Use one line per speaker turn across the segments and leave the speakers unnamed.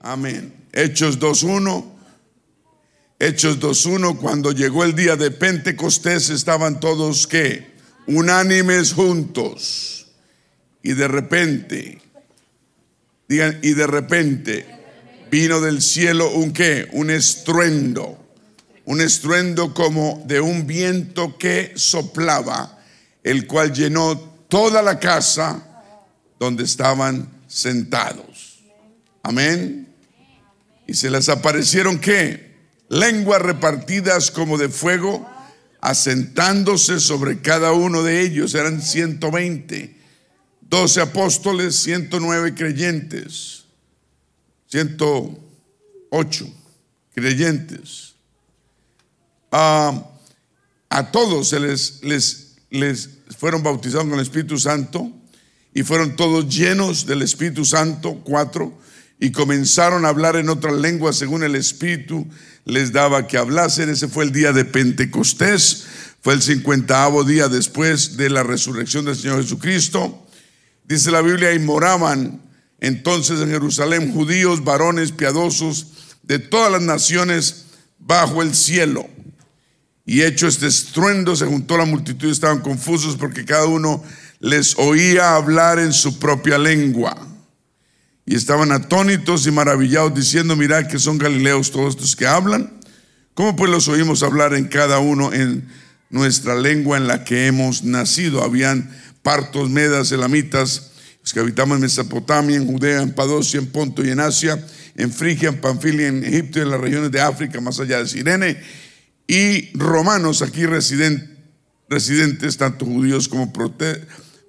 Amén. Hechos 2.1. Hechos 2.1, cuando llegó el día de Pentecostés estaban todos que unánimes juntos. Y de repente, digan, y de repente vino del cielo un qué, un estruendo, un estruendo como de un viento que soplaba, el cual llenó toda la casa donde estaban sentados. Amén. Y se les aparecieron qué? Lenguas repartidas como de fuego, asentándose sobre cada uno de ellos. Eran 120, 12 apóstoles, 109 creyentes, 108 creyentes. Ah, a todos se les, les, les fueron bautizados con el Espíritu Santo y fueron todos llenos del Espíritu Santo, cuatro, y comenzaron a hablar en otras lenguas según el Espíritu les daba que hablasen. Ese fue el día de Pentecostés, fue el cincuentaavo día después de la resurrección del Señor Jesucristo. Dice la Biblia, y moraban entonces en Jerusalén judíos, varones piadosos de todas las naciones bajo el cielo. Y hecho este estruendo, se juntó la multitud estaban confusos porque cada uno les oía hablar en su propia lengua. Y estaban atónitos y maravillados diciendo, mirad que son galileos todos estos que hablan. ¿Cómo pues los oímos hablar en cada uno en nuestra lengua en la que hemos nacido? Habían partos, medas, elamitas, los que habitamos en Mesopotamia, en Judea, en Padosia, en Ponto y en Asia, en Frigia, en Panfilia, en Egipto y en las regiones de África, más allá de Sirene, y romanos aquí residentes, tanto judíos como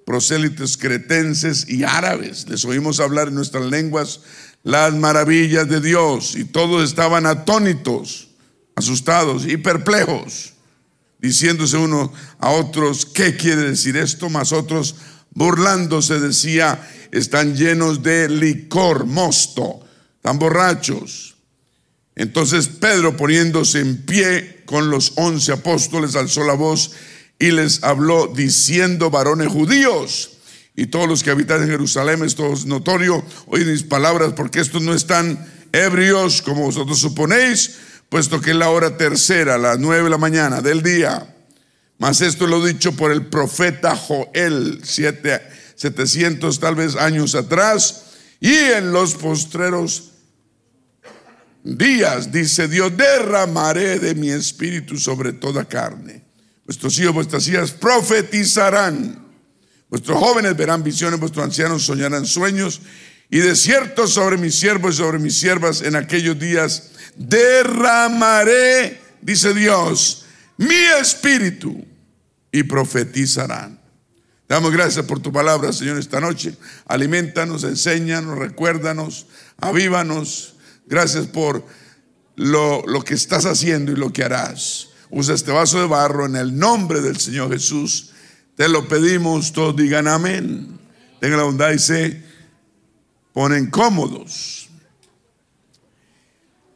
prosélitos cretenses y árabes. Les oímos hablar en nuestras lenguas las maravillas de Dios y todos estaban atónitos, asustados y perplejos, diciéndose uno a otros, ¿qué quiere decir esto? Más otros burlándose decía, están llenos de licor, mosto, están borrachos. Entonces Pedro poniéndose en pie con los once apóstoles alzó la voz y les habló diciendo, varones judíos, y todos los que habitan en Jerusalén, esto es notorio, oyen mis palabras, porque estos no están ebrios como vosotros suponéis, puesto que es la hora tercera, las nueve de la mañana del día. Mas esto lo dicho por el profeta Joel, siete, 700 tal vez años atrás, y en los postreros días, dice Dios, derramaré de mi espíritu sobre toda carne Vuestros hijos, vuestras hijas profetizarán. Vuestros jóvenes verán visiones, vuestros ancianos soñarán sueños. Y de cierto sobre mis siervos y sobre mis siervas en aquellos días derramaré, dice Dios, mi espíritu y profetizarán. Damos gracias por tu palabra, Señor, esta noche. Alimentanos, enséñanos, recuérdanos, avívanos. Gracias por lo, lo que estás haciendo y lo que harás. Usa este vaso de barro en el nombre del Señor Jesús. Te lo pedimos, todos digan amén. Tengan la bondad y se ponen cómodos.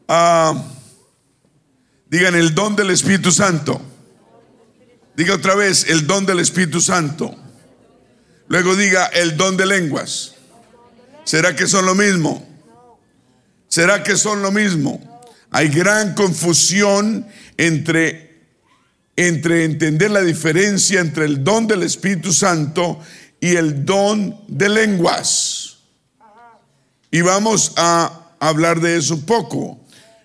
Ah, digan el don del Espíritu Santo. Diga otra vez el don del Espíritu Santo. Luego diga el don de lenguas. ¿Será que son lo mismo? ¿Será que son lo mismo? Hay gran confusión entre entre entender la diferencia entre el don del Espíritu Santo y el don de lenguas. Y vamos a hablar de eso un poco.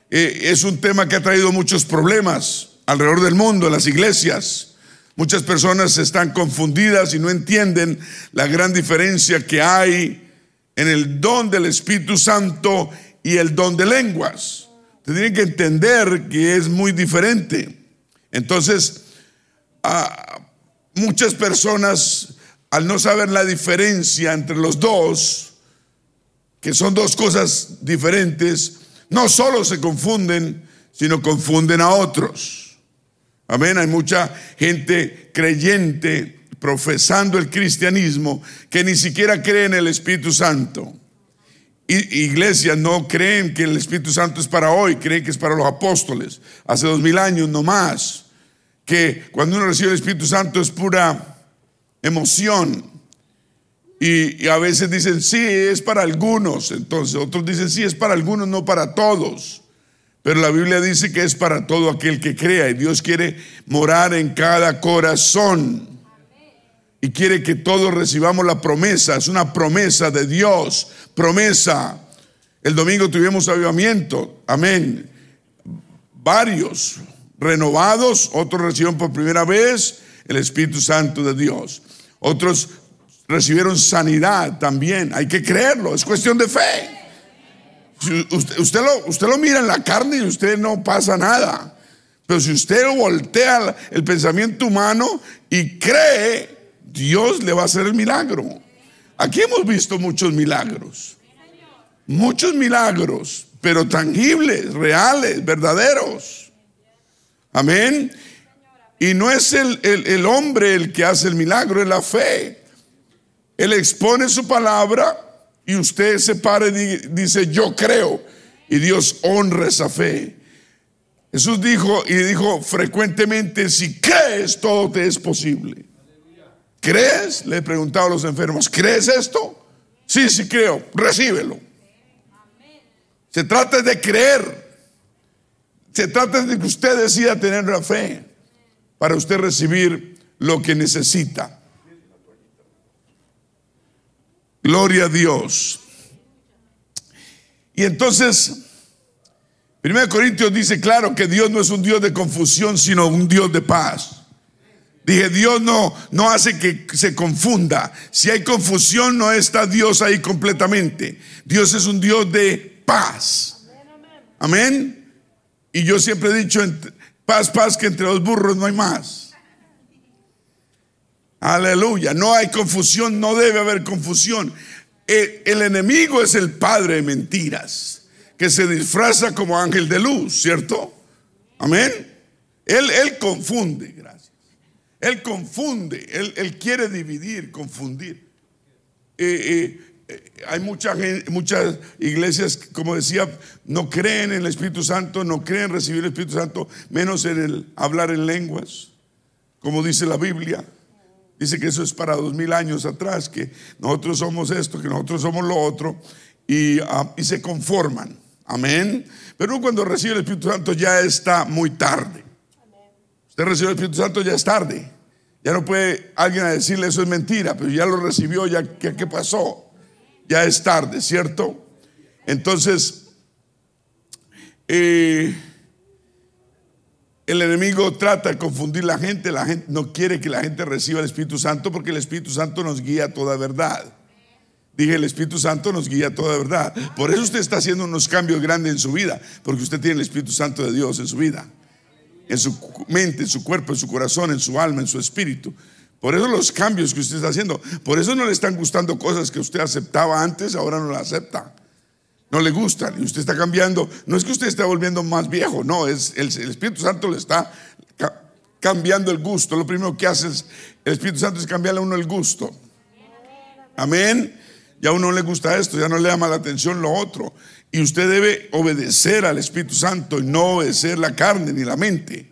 Eh, es un tema que ha traído muchos problemas alrededor del mundo, en las iglesias. Muchas personas están confundidas y no entienden la gran diferencia que hay en el don del Espíritu Santo y el don de lenguas. Tienen que entender que es muy diferente. Entonces, muchas personas, al no saber la diferencia entre los dos, que son dos cosas diferentes, no solo se confunden, sino confunden a otros. Amén, hay mucha gente creyente profesando el cristianismo que ni siquiera cree en el Espíritu Santo. Iglesias no creen que el Espíritu Santo es para hoy, creen que es para los apóstoles, hace dos mil años no más que cuando uno recibe el Espíritu Santo es pura emoción. Y, a veces dicen, sí, es para algunos. Entonces otros dicen, sí, es para algunos, no para todos. Pero la Biblia dice que es para todo aquel que crea. Y Dios quiere morar en cada corazón. Y quiere que todos recibamos la promesa. Es una promesa de Dios. Promesa. El domingo tuvimos avivamiento. Amén. Varios renovados. Otros recibieron por primera vez el Espíritu Santo de Dios. Otros recibieron sanidad también. Hay que creerlo. Es cuestión de fe. Usted, lo, usted lo mira en la carne y usted no pasa nada. Pero si usted voltea el pensamiento humano y cree, Dios le va a hacer el milagro. Aquí hemos visto muchos milagros. Muchos milagros, pero tangibles, reales, verdaderos. Amén. Y no es el, el hombre el que hace el milagro, es la fe. Él expone su palabra y usted se para y dice, yo creo, y Dios honra esa fe. Jesús dijo y dijo frecuentemente, si crees, todo te es posible. ¿Crees? Le he preguntado a los enfermos, ¿crees esto? Sí, sí creo, recíbelo. Se trata de creer. Se trata de que usted decida tener la fe para usted recibir lo que necesita. Gloria a Dios. Y entonces, 1 Corintios dice claro que Dios no es un Dios de confusión, sino un Dios de paz. Dije, Dios no, no hace que se confunda. Si hay confusión, no está Dios ahí completamente. Dios es un Dios de paz. Amén. Y yo siempre he dicho, paz, paz, que entre los burros no hay más. Aleluya. No hay confusión, no debe haber confusión. El, enemigo es el padre de mentiras, que se disfraza como ángel de luz, ¿cierto? Amén. Él, él confunde. Él confunde, él, quiere dividir, confundir. Eh, eh, hay mucha muchas iglesias, como decía, no creen en el Espíritu Santo, no creen en recibir el Espíritu Santo, menos en el hablar en lenguas, como dice la Biblia. Dice que eso es para dos mil años atrás, que nosotros somos esto, que nosotros somos lo otro, y, ah, se conforman. Amén. Pero cuando recibe el Espíritu Santo ya está muy tarde. Usted recibe el Espíritu Santo ya es tarde. Ya no puede alguien decirle eso es mentira, pero ya lo recibió, ya ¿qué, pasó? Ya es tarde, ¿cierto? Entonces, eh, el enemigo trata de confundir la gente, la gente no quiere que la gente reciba el Espíritu Santo porque el Espíritu Santo nos guía a toda verdad. Dije, el Espíritu Santo nos guía a toda verdad. Por eso usted está haciendo unos cambios grandes en su vida, porque usted tiene el Espíritu Santo de Dios en su vida, en su mente, en su cuerpo, en su corazón, en su alma, en su espíritu. Por eso los cambios que usted está haciendo, por eso no le están gustando cosas que usted aceptaba antes, ahora no las acepta no le gustan y usted está cambiando. No es que usted esté volviendo más viejo, no, es el, Espíritu Santo le está cambiando el gusto. Lo primero que hace el Espíritu Santo es cambiarle a uno el gusto. Amén. Ya a uno no le gusta esto, ya no le llama la atención lo otro. Y usted debe obedecer al Espíritu Santo y no obedecer la carne ni la mente.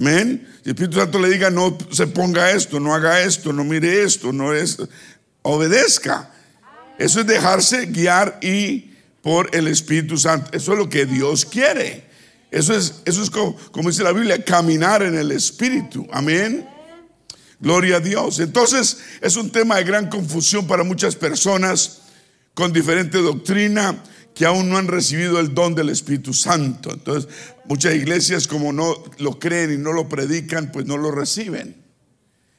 Amén. El Espíritu Santo le diga no se ponga esto, no haga esto, no mire esto, no es, obedezca. Eso es dejarse guiar y por el Espíritu Santo. Eso es lo que Dios quiere. Eso es, eso es como, dice la Biblia, caminar en el Espíritu. Amén. Gloria a Dios. Entonces es un tema de gran confusión para muchas personas con diferente doctrina que aún no han recibido el don del Espíritu Santo. Entonces muchas iglesias como no lo creen y no lo predican, pues no lo reciben.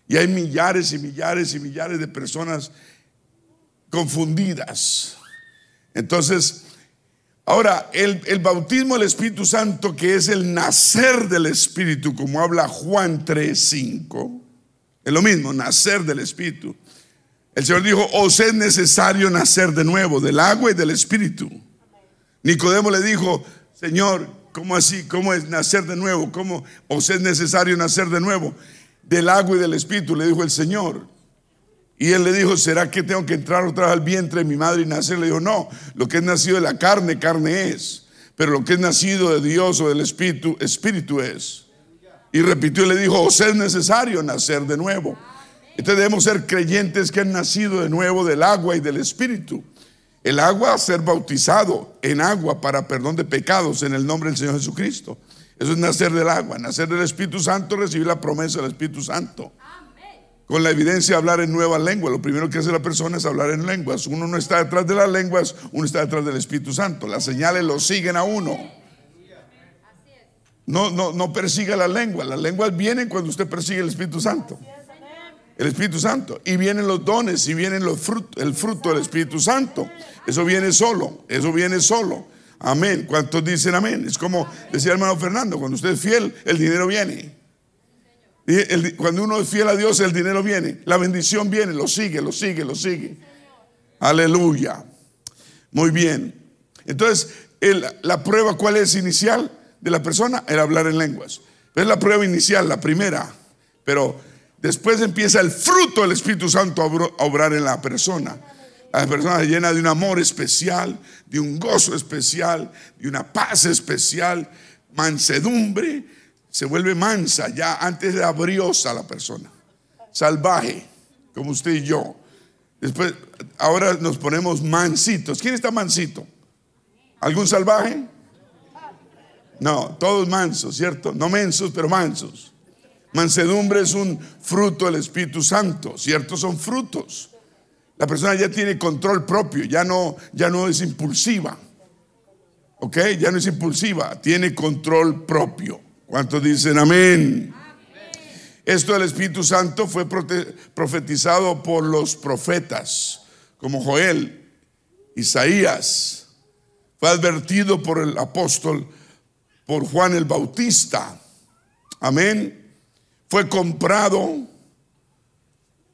Y hay millares y millares y millares de personas confundidas. Entonces, ahora, el, bautismo del Espíritu Santo, que es el nacer del Espíritu, como habla Juan 3:5, es lo mismo, nacer del Espíritu. El Señor dijo, os es necesario nacer de nuevo, del agua y del Espíritu. Nicodemo le dijo, Señor, ¿cómo así? ¿Cómo es nacer de nuevo? ¿Cómo os es necesario nacer de nuevo? Del agua y del Espíritu, le dijo el Señor. Y él le dijo, ¿será que tengo que entrar otra vez al vientre de mi madre y nacer? Le dijo, no, lo que es nacido de la carne, carne es. Pero lo que es nacido de Dios o del Espíritu, Espíritu es. Y repitió y le dijo, os es necesario nacer de nuevo. Entonces debemos ser creyentes que han nacido de nuevo del agua y del Espíritu. El agua, ser bautizado en agua para perdón de pecados en el nombre del Señor Jesucristo. Eso es nacer del agua, nacer del Espíritu Santo, recibir la promesa del Espíritu Santo. Con la evidencia de hablar en nueva lengua. Lo primero que hace la persona es hablar en lenguas. Uno no está detrás de las lenguas, uno está detrás del Espíritu Santo. Las señales lo siguen a uno. No, no, no persiga la lengua. Las lenguas vienen cuando usted persigue el Espíritu Santo. El Espíritu Santo. Y vienen los dones y vienen los frutos, el fruto del Espíritu Santo. Eso viene solo. Eso viene solo. Amén. ¿Cuántos dicen amén? Es como decía el hermano Fernando, cuando usted es fiel, el dinero viene. cuando uno es fiel a Dios, el dinero viene. La bendición viene, lo sigue, lo sigue, lo sigue. Aleluya. Muy bien. Entonces, la prueba, ¿cuál es inicial de la persona? El hablar en lenguas. Es la prueba inicial, la primera. Pero después empieza el fruto del Espíritu Santo a obrar en la persona. La persona llena de un amor especial, de un gozo especial, de una paz especial, mansedumbre, se vuelve mansa, ya antes era briosa la persona, salvaje, como usted y yo. Después, ahora nos ponemos mansitos. ¿Quién está mansito? ¿Algún salvaje? No, todos mansos, ¿cierto? No mensos, pero mansos. Mansedumbre es un fruto del Espíritu Santo, ¿cierto? Son frutos. La persona ya tiene control propio, ya no, ya no es impulsiva. ¿Ok? Ya no es impulsiva, tiene control propio. ¿Cuántos dicen amén? Esto del Espíritu Santo fue profetizado por los profetas, como Joel, Isaías. Fue advertido por el apóstol, por Juan el Bautista. Amén. Fue comprado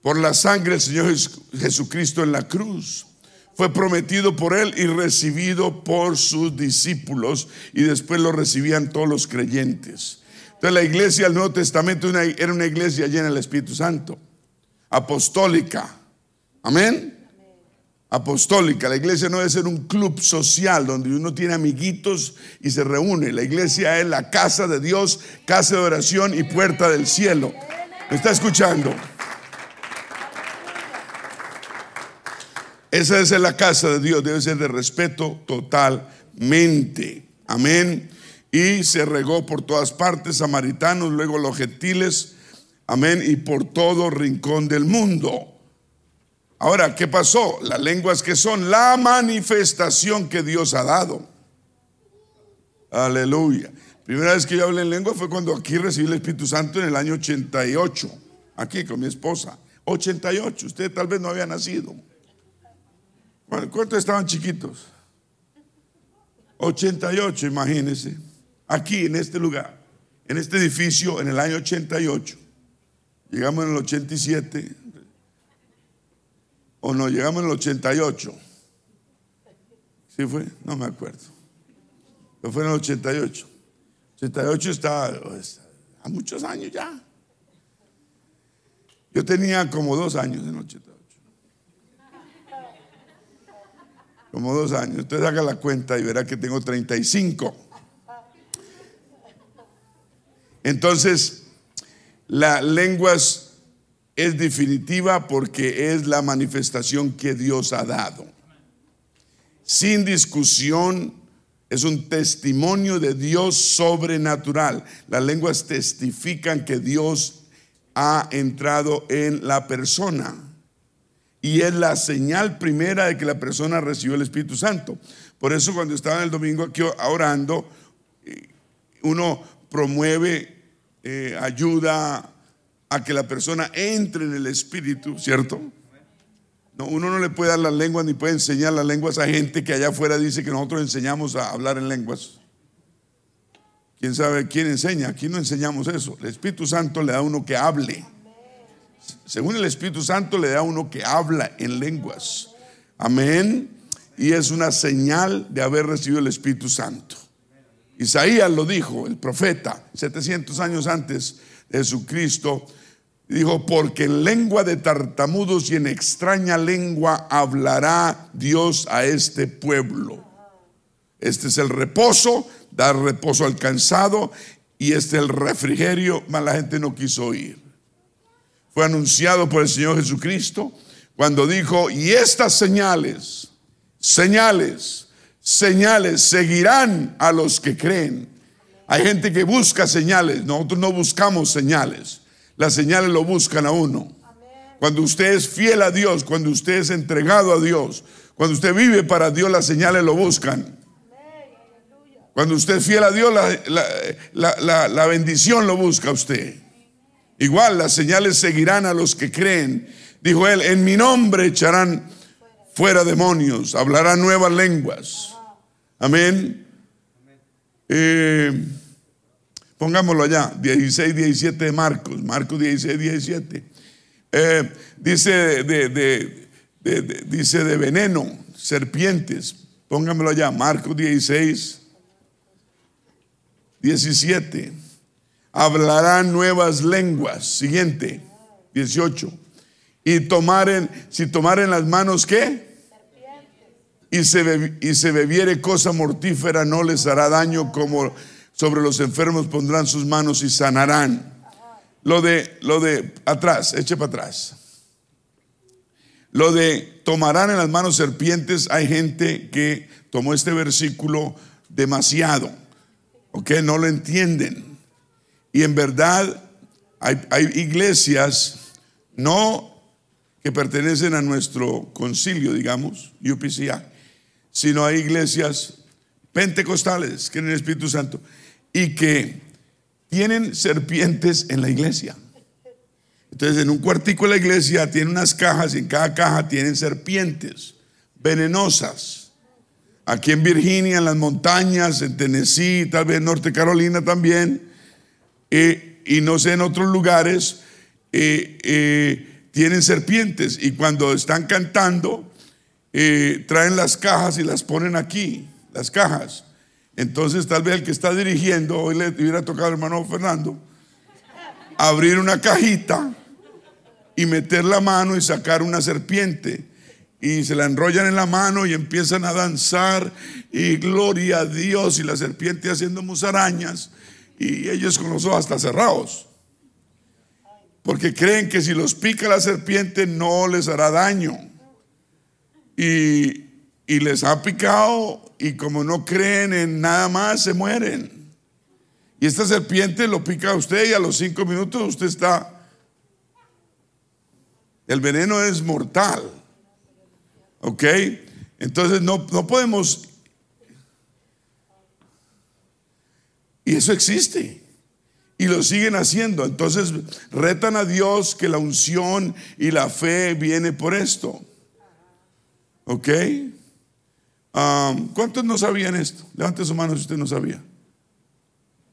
por la sangre del Señor Jesucristo en la cruz. Fue prometido por Él y recibido por sus discípulos y después lo recibían todos los creyentes. Entonces la iglesia del Nuevo Testamento era una iglesia llena del Espíritu Santo, apostólica. Amén. Apostólica. La iglesia no debe ser un club social donde uno tiene amiguitos y se reúne. La iglesia es la casa de Dios, casa de oración y puerta del cielo. ¿Me está escuchando? Esa es la casa de Dios, debe ser de respeto totalmente. Amén. Y se regó por todas partes, samaritanos, luego los gentiles. Amén. Y por todo rincón del mundo. Ahora, ¿qué pasó? Las lenguas que son la manifestación que Dios ha dado. Aleluya. Primera vez que yo hablé en lengua fue cuando aquí recibí el Espíritu Santo en el año 88. Aquí con mi esposa. 88. Usted tal vez no había nacido. ¿Cuántos estaban chiquitos? 88, imagínense. Aquí, en este lugar, en este edificio, en el año 88. Llegamos en el 87. ¿O no? Llegamos en el 88. ¿Sí fue? No me acuerdo. Pero fue en el 88. 88 está a muchos años ya. Yo tenía como dos años en el 88. como dos años. Usted haga la cuenta y verá que tengo 35. Entonces, la lengua es definitiva porque es la manifestación que Dios ha dado. Sin discusión, es un testimonio de Dios sobrenatural. Las lenguas testifican que Dios ha entrado en la persona y es la señal primera de que la persona recibió el Espíritu Santo. Por eso cuando estaba el domingo aquí orando, eh, uno promueve, eh, ayuda a que la persona entre en el Espíritu, ¿cierto? No, uno no le puede dar las lenguas ni puede enseñar las lenguas a gente que allá afuera dice que nosotros enseñamos a hablar en lenguas. ¿Quién sabe quién enseña? Aquí no enseñamos eso. El Espíritu Santo le da a uno que hable según el Espíritu Santo, le da a uno que habla en lenguas. Amén. Y es una señal de haber recibido el Espíritu Santo. Isaías lo dijo, el profeta, 700 años antes Jesucristo, dijo, porque en lengua de tartamudos y en extraña lengua hablará Dios a este pueblo. Este es el reposo, dar reposo al cansado, y este es el refrigerio, mas la gente no quiso oír. fue anunciado por el Señor Jesucristo cuando dijo, y estas señales, señales, señales seguirán a los que creen. Hay gente que busca señales, nosotros no buscamos señales, las señales lo buscan a uno. Cuando usted es fiel a Dios, cuando usted es entregado a Dios, cuando usted vive para Dios, las señales lo buscan. Cuando usted es fiel a Dios, la, bendición lo busca usted. Igual las señales seguirán a los que creen. Dijo él, en mi nombre echarán fuera demonios, hablarán nuevas lenguas. Amén. Eh, pongámoslo allá, 16, 17 de Marcos, Marcos 16, 17. Eh, dice de, dice de veneno, serpientes. Póngamelo allá, Marcos 16, 17. Hablarán nuevas lenguas. Siguiente, 18. Y tomaren, si tomaren las manos, ¿qué? Y se, y se bebiere cosa mortífera, no les hará daño, como sobre los enfermos pondrán sus manos y sanarán. Lo de, lo de atrás, eche para atrás. Lo de tomarán en las manos serpientes, hay gente que tomó este versículo demasiado. ¿ok? No lo entienden. Y en verdad hay, iglesias no que pertenecen a nuestro concilio, digamos, UPCA, sino hay iglesias pentecostales que en el Espíritu Santo y que tienen serpientes en la iglesia. Entonces, en un cuartico de la iglesia tiene unas cajas y en cada caja tienen serpientes venenosas. Aquí en Virginia, en las montañas, en Tennessee, tal vez en Norte Carolina también, eh, y no sé, en otros lugares, eh, eh, tienen serpientes. Y cuando están cantando, traen las cajas y las ponen aquí, las cajas. Entonces, tal vez el que está dirigiendo, hoy le hubiera tocado al hermano Fernando, abrir una cajita y meter la mano y sacar una serpiente y se la enrollan en la mano y empiezan a danzar y gloria a Dios y la serpiente haciendo musarañas y ellos con los ojos hasta cerrados. Porque creen que si los pica la serpiente no les hará daño. Y, les ha picado y como no creen en nada más se mueren. Y esta serpiente lo pica a usted y a los cinco minutos usted está... El veneno es mortal. ¿Ok? Entonces no, no podemos... Y eso existe. Y lo siguen haciendo. Entonces retan a Dios que la unción y la fe viene por esto. ¿Ok? Um, ¿Cuántos no sabían esto? Levante su mano si usted no sabía.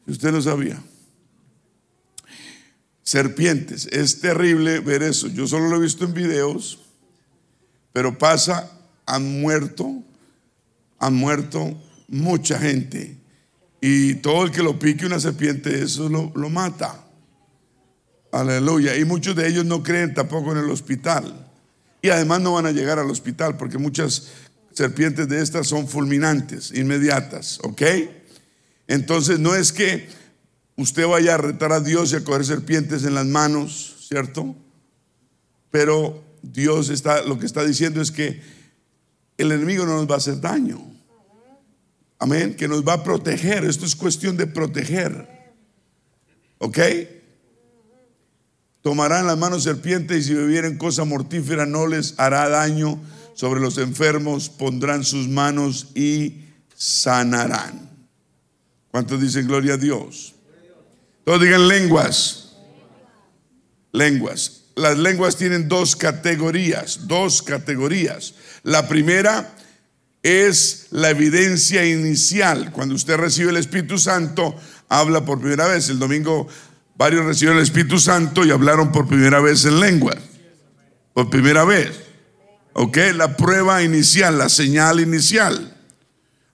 Si usted no sabía. Serpientes. Es terrible ver eso. Yo solo lo he visto en videos. Pero pasa, han muerto, han muerto mucha gente. Y todo el que lo pique una serpiente, eso lo, lo mata. Aleluya. Y muchos de ellos no creen tampoco en el hospital. Y además no van a llegar al hospital porque muchas serpientes de estas son fulminantes, inmediatas. ¿Ok? Entonces no es que usted vaya a retar a Dios y a coger serpientes en las manos, ¿cierto? Pero Dios está, lo que está diciendo es que el enemigo no nos va a hacer daño. Amén, que nos va a proteger. Esto es cuestión de proteger. ¿Ok? Tomarán las manos serpientes y si bebieren cosa mortífera no les hará daño. Sobre los enfermos pondrán sus manos y sanarán. ¿Cuántos dicen gloria a Dios? Todos digan lenguas. Lenguas las lenguas tienen dos categorías, dos categorías. La primera es la evidencia inicial. Cuando usted recibe el Espíritu Santo, habla por primera vez. El domingo varios recibieron el Espíritu Santo y hablaron por primera vez en lengua. Por primera vez. ¿Ok? La prueba inicial, la señal inicial.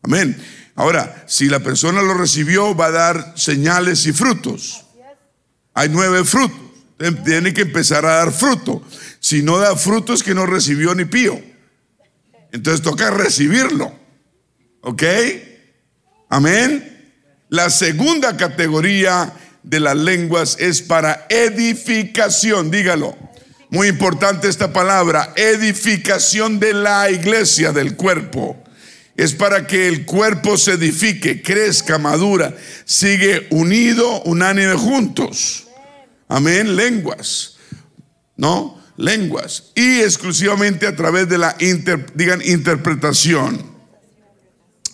Amén. Ahora, si la persona lo recibió, va a dar señales y frutos. Hay nueve frutos tiene que empezar a dar fruto. Si no da fruto es que no recibió ni pío. Entonces toca recibirlo. ¿Ok? Amén. La segunda categoría de las lenguas es para edificación, dígalo. Muy importante esta palabra, edificación de la iglesia, del cuerpo. Es para que el cuerpo se edifique, crezca, madura, sigue unido, unánime juntos. Amén, lenguas. ¿No? Lenguas. Y exclusivamente a través de la digan, interpretación.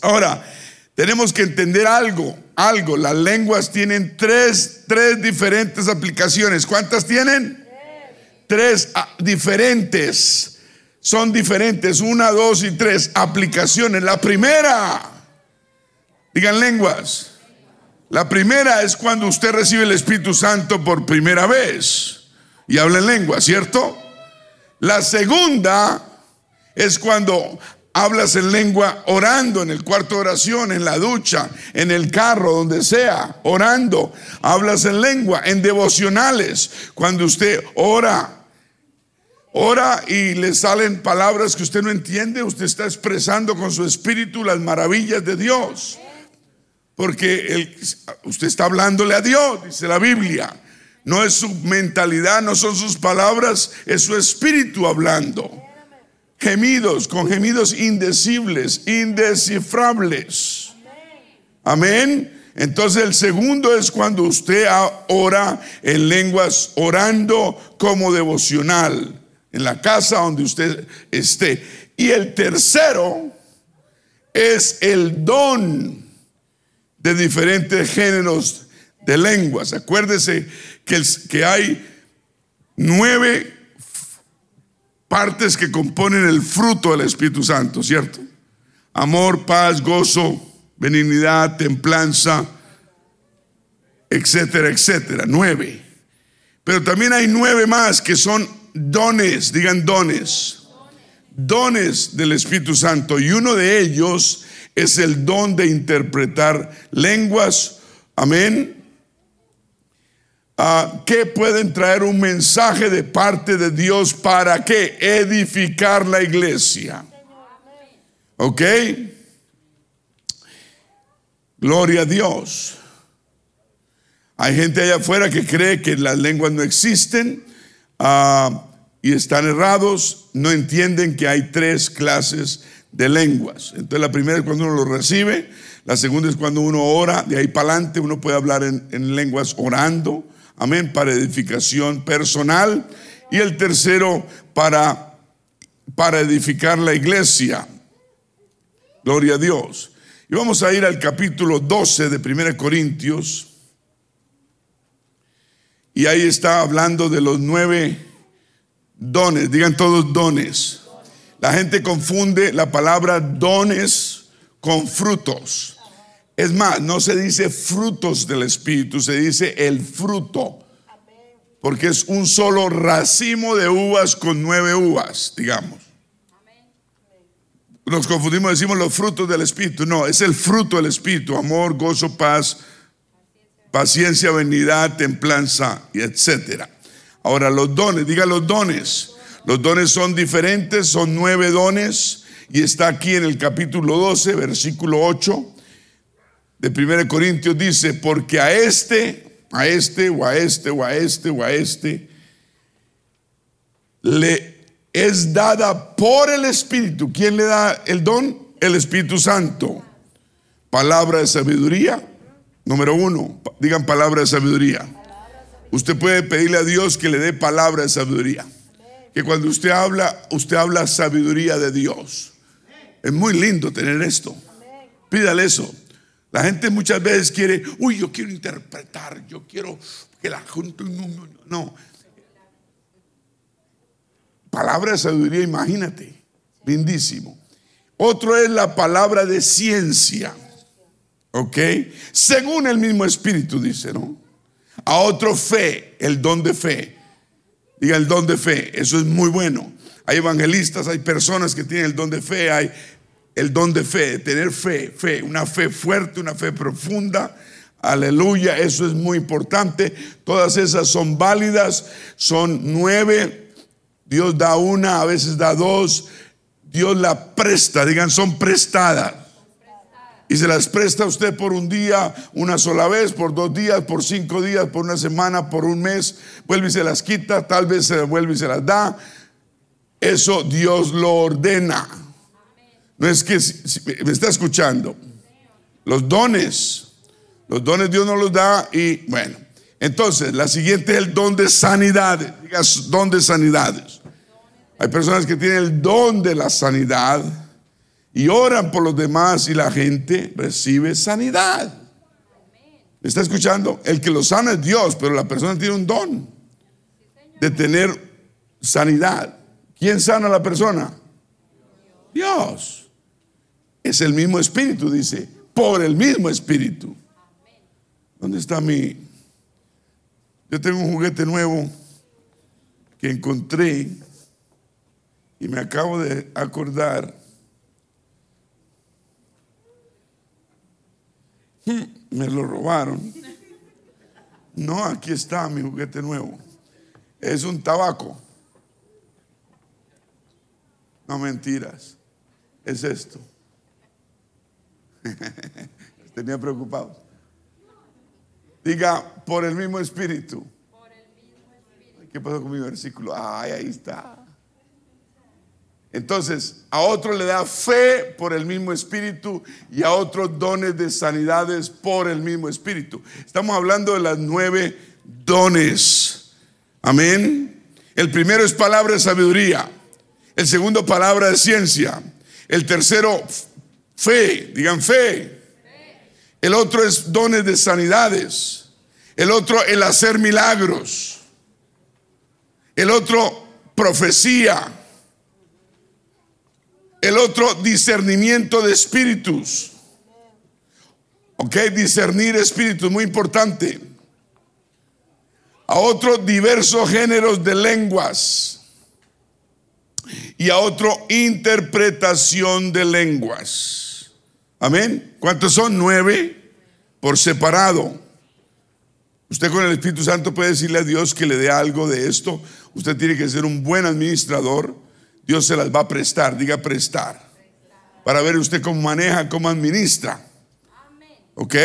Ahora, tenemos que entender algo, algo. Las lenguas tienen tres, tres diferentes aplicaciones. ¿Cuántas tienen? Tres ah, diferentes. Son diferentes. Una, dos y tres aplicaciones. La primera, digan lenguas. La primera es cuando usted recibe el Espíritu Santo por primera vez y habla en lengua, ¿cierto? La segunda es cuando hablas en lengua orando en el cuarto de oración, en la ducha, en el carro, donde sea, orando. Hablas en lengua, en devocionales, cuando usted ora. Ora y le salen palabras que usted no entiende, usted está expresando con su espíritu las maravillas de Dios. Porque usted está hablándole a Dios, dice la Biblia. No es su mentalidad, no son sus palabras, es su espíritu hablando gemidos, con gemidos indecibles, indescifrables. Amén. Entonces el segundo es cuando usted ora en lenguas, orando como devocional, en la casa donde usted esté. Y el tercero es el don de diferentes géneros de lenguas. Acuérdese que, que hay nueve partes que componen el fruto del Espíritu Santo, ¿cierto? Amor, paz, gozo, benignidad, templanza, etcétera, etcétera. Nueve. Pero también hay nueve más que son dones, digan dones. Dones del Espíritu Santo. Y uno de ellos es el don de interpretar lenguas. Amén uh, que pueden traer un mensaje de parte de Dios para que edificar la iglesia. ¿Ok? Gloria a Dios. Hay gente allá afuera que cree que las lenguas no existen ah, y están errados, no entienden que hay tres clases de lenguas. Entonces la primera es cuando uno lo recibe, la segunda es cuando uno ora, de ahí para adelante uno puede hablar en lenguas orando amén, para edificación personal. Y el tercero, para, para edificar la iglesia. Gloria a Dios. Y vamos a ir al capítulo 12 de 1 Corintios. Y ahí está hablando de los nueve dones, digan todos dones. La gente confunde la palabra dones con frutos. Es más, no se dice frutos del Espíritu, se dice el fruto. Porque es un solo racimo de uvas con nueve uvas, digamos. Nos confundimos, decimos los frutos del Espíritu. No, es el fruto del Espíritu, amor, gozo, paz, paciencia, benignidad, templanza, etcétera. Ahora, los dones, diga los dones. Los dones son diferentes, son nueve dones, y está aquí en el capítulo 12, versículo 8 de 1 Corintios dice, porque a este, a este o a este o a este o a este, le es dada por el Espíritu. ¿Quién le da el don? El Espíritu Santo. Palabra de sabiduría. Número uno, digan palabra de sabiduría. Usted puede pedirle a Dios que le dé palabra de sabiduría. Que cuando usted habla, usted habla sabiduría de Dios. Es muy lindo tener esto. Pídale eso. La gente muchas veces quiere, uy, yo quiero interpretar, yo quiero que la gente no, no. Palabra de sabiduría, imagínate, lindísimo. Otro es la palabra de ciencia, ¿ok? Según el mismo espíritu dice, ¿no? A otro fe, el don de fe. Diga el don de fe, eso es muy bueno. Hay evangelistas, hay personas que tienen el don de fe, hay el don de fe, tener fe, fe, una fe fuerte, una fe profunda. Aleluya, eso es muy importante. Todas esas son válidas, son nueve. Dios da una, a veces da dos. Dios la presta, digan, son prestadas. y se las presta a usted por un día, una sola vez, por dos días, por cinco días, por una semana, por un mes, vuelve y se las quita, tal vez se vuelve y se las da. Eso Dios lo ordena. No es que me está escuchando. Los dones, los dones Dios nos los da y bueno. Entonces, la siguiente es el don de sanidades. Digas don de sanidades. Hay personas que tienen el don de la sanidad y oran por los demás y la gente recibe sanidad. ¿Me está escuchando? El que lo sana es Dios, pero la persona tiene un don de tener sanidad. ¿Quién sana a la persona? Dios. Es el mismo espíritu, dice, por el mismo espíritu. ¿Dónde está mi... Yo tengo un juguete nuevo que encontré y me acabo de acordar Me lo robaron. No, aquí está mi juguete nuevo. Es un tabaco. No mentiras. Es esto. Tenía preocupado. Diga, por el mismo espíritu. ¿Qué pasó con mi versículo? Ay, ahí está. Entonces, a otro le da fe por el mismo espíritu y a otros dones de sanidades por el mismo espíritu. Estamos hablando de las nueve dones. Amén. El primero es palabra de sabiduría. El segundo, palabra de ciencia. El tercero, fe. Digan fe. El otro es dones de sanidades. El otro, el hacer milagros. El otro, profecía. El otro, discernimiento de espíritus. Ok, discernir espíritus, muy importante. A otro, diversos géneros de lenguas. Y a otro, interpretación de lenguas. Amén. ¿Cuántos son? Nueve por separado. Usted con el Espíritu Santo puede decirle a Dios que le dé algo de esto. Usted tiene que ser un buen administrador Dios se las va a prestar, diga prestar. Para ver usted cómo maneja, cómo administra. ¿Ok?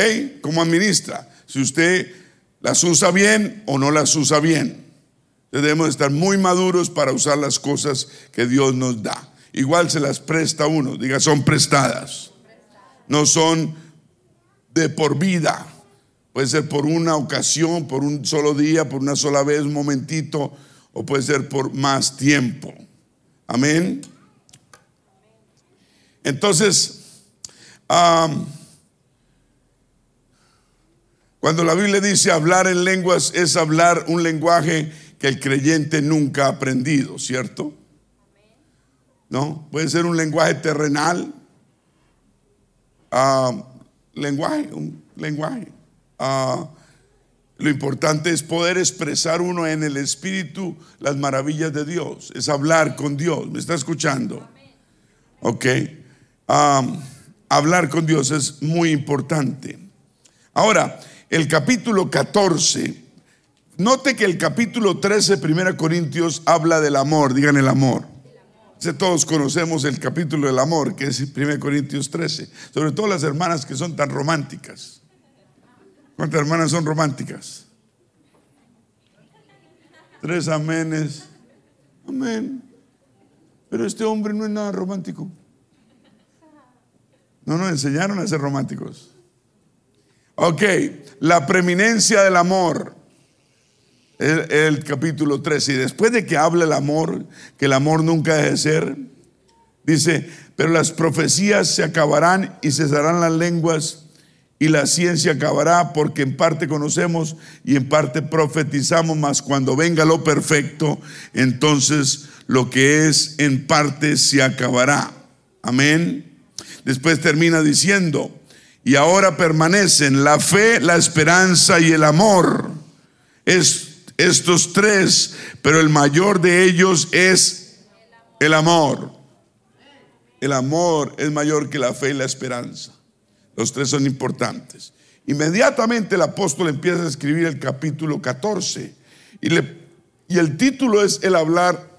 ¿Cómo administra? Si usted las usa bien o no las usa bien. Debemos estar muy maduros para usar las cosas que Dios nos da. Igual se las presta uno, diga, son prestadas. No son de por vida. Puede ser por una ocasión, por un solo día, por una sola vez, un momentito, o puede ser por más tiempo. Amén. Entonces, cuando la Biblia dice hablar en lenguas es hablar un lenguaje que el creyente nunca ha aprendido, ¿cierto? ¿No? Puede ser un lenguaje terrenal, lenguaje, un lenguaje. Uh, lo importante es poder expresar uno en el Espíritu las maravillas de Dios. Es hablar con Dios. ¿Me está escuchando? Ok. hablar con Dios es muy importante. Ahora, el capítulo 14. Note que el capítulo 13, 1 Corintios, habla del amor. Digan el amor. Todos conocemos el capítulo del amor, que es 1 Corintios 13. Sobre todo las hermanas que son tan románticas. ¿Cuántas hermanas son románticas? Tres amenes. Amén. Pero este hombre no es nada romántico. No nos enseñaron a ser románticos. Ok, la preeminencia del amor. El, capítulo 13. Y después de que habla el amor, que el amor nunca debe ser, dice, pero las profecías se acabarán y cesarán las lenguas y la ciencia acabará porque en parte conocemos y en parte profetizamos, mas cuando venga lo perfecto, entonces lo que es en parte se acabará. Amén. Después termina diciendo, y ahora permanecen la fe, la esperanza y el amor. Es estos tres, pero el mayor de ellos es el amor. El amor es mayor que la fe y la esperanza. Los tres son importantes. Inmediatamente el apóstol empieza a escribir el capítulo 14 y, le, y el título es El hablar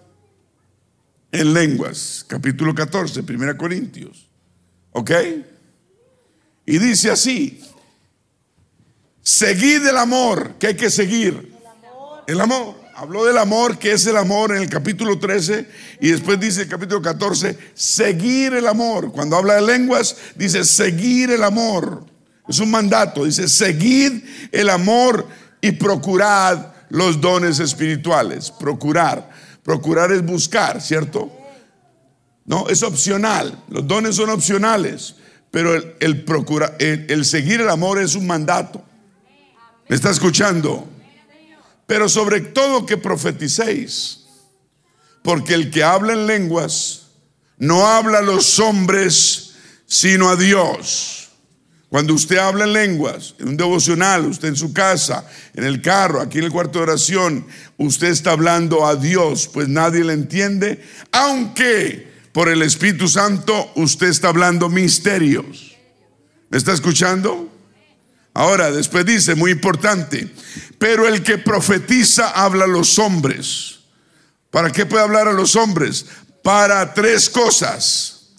en lenguas, capítulo 14, 1 Corintios. ¿Ok? Y dice así, seguid el amor, que hay que seguir. El amor. Habló del amor, que es el amor en el capítulo 13, y después dice el capítulo 14, seguir el amor. Cuando habla de lenguas, dice seguir el amor. Es un mandato, dice seguid el amor y procurad los dones espirituales. Procurar. Procurar es buscar, ¿cierto? No, es opcional. Los dones son opcionales. Pero el, el, el seguir el amor es un mandato. ¿Me está escuchando? Pero sobre todo que profeticéis. Porque el que habla en lenguas no habla a los hombres, sino a Dios. Cuando usted habla en lenguas, en un devocional, usted en su casa, en el carro, aquí en el cuarto de oración, usted está hablando a Dios, pues nadie le entiende, aunque por el Espíritu Santo usted está hablando misterios. ¿Me está escuchando? Ahora, después dice, muy importante, pero el que profetiza habla a los hombres. ¿Para qué puede hablar a los hombres? Para tres cosas.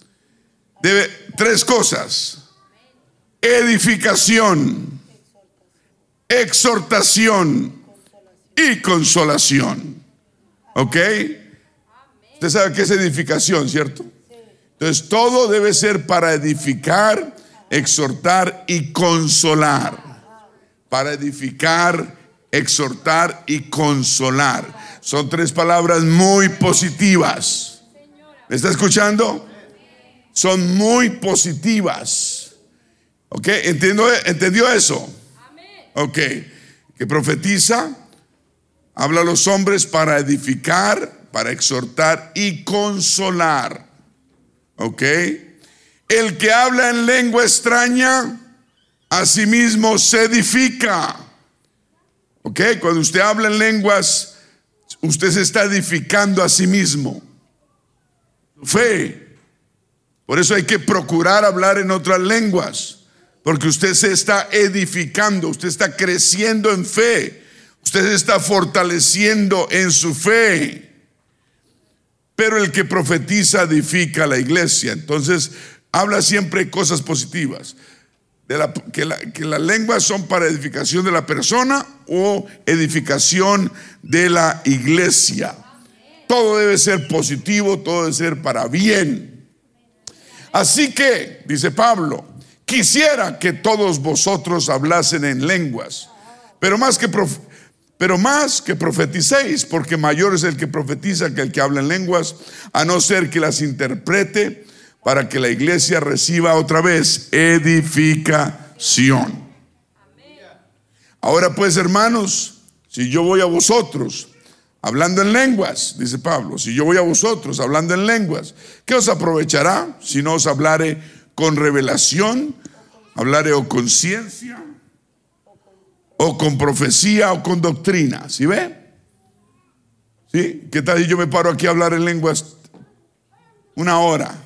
Debe, tres cosas edificación, exhortación y consolación. ¿Ok? Usted sabe qué es edificación, ¿cierto? Entonces todo debe ser para edificar, exhortar y consolar. Para edificar, exhortar y consolar. Son tres palabras muy positivas. ¿Me está escuchando? Son muy positivas. ¿Ok? ¿Entendió eso? Ok. Que profetiza, habla a los hombres para edificar, para exhortar y consolar. ¿Ok? El que habla en lengua extraña, a sí mismo se edifica. ¿Ok? Cuando usted habla en lenguas, usted se está edificando a sí mismo. Fe. Por eso hay que procurar hablar en otras lenguas. Porque usted se está edificando, usted está creciendo en fe, usted se está fortaleciendo en su fe. Pero el que profetiza edifica la iglesia. Entonces, habla siempre cosas positivas. Que las lenguas son para edificación de la persona o edificación de la iglesia. Todo debe ser positivo, todo debe ser para bien. Así que, dice Pablo, Quisiera que todos vosotros hablasen en lenguas, pero más que pero más que profeticéis, porque mayor es el que profetiza que el que habla en lenguas, a no ser que las interprete para que la iglesia reciba otra vez edificación. Ahora pues, hermanos, si yo voy a vosotros hablando en lenguas, dice Pablo, si yo voy a vosotros hablando en lenguas, ¿qué os aprovechará si no os hablare con revelación, hablaré o con ciencia, o con profecía, o con doctrina. ¿Sí ve? ¿Sí? ¿Qué tal si yo me paro aquí a hablar en lenguas una hora?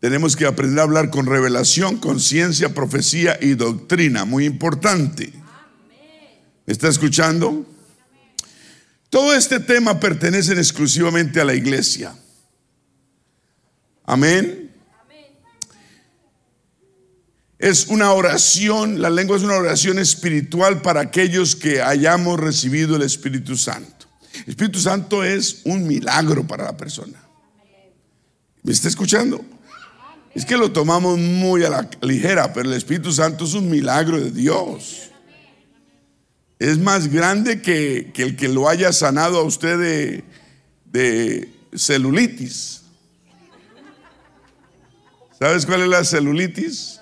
Tenemos que aprender a hablar con revelación, con ciencia, profecía y doctrina. Muy importante. ¿Me está escuchando? Todo este tema pertenece exclusivamente a la iglesia. Amén. Es una oración, la lengua es una oración espiritual para aquellos que hayamos recibido el Espíritu Santo. El Espíritu Santo es un milagro para la persona. ¿Me está escuchando? Es que lo tomamos muy a la ligera, pero el Espíritu Santo es un milagro de Dios. Es más grande que, el que lo haya sanado a usted de, celulitis. ¿Sabes cuál es la celulitis?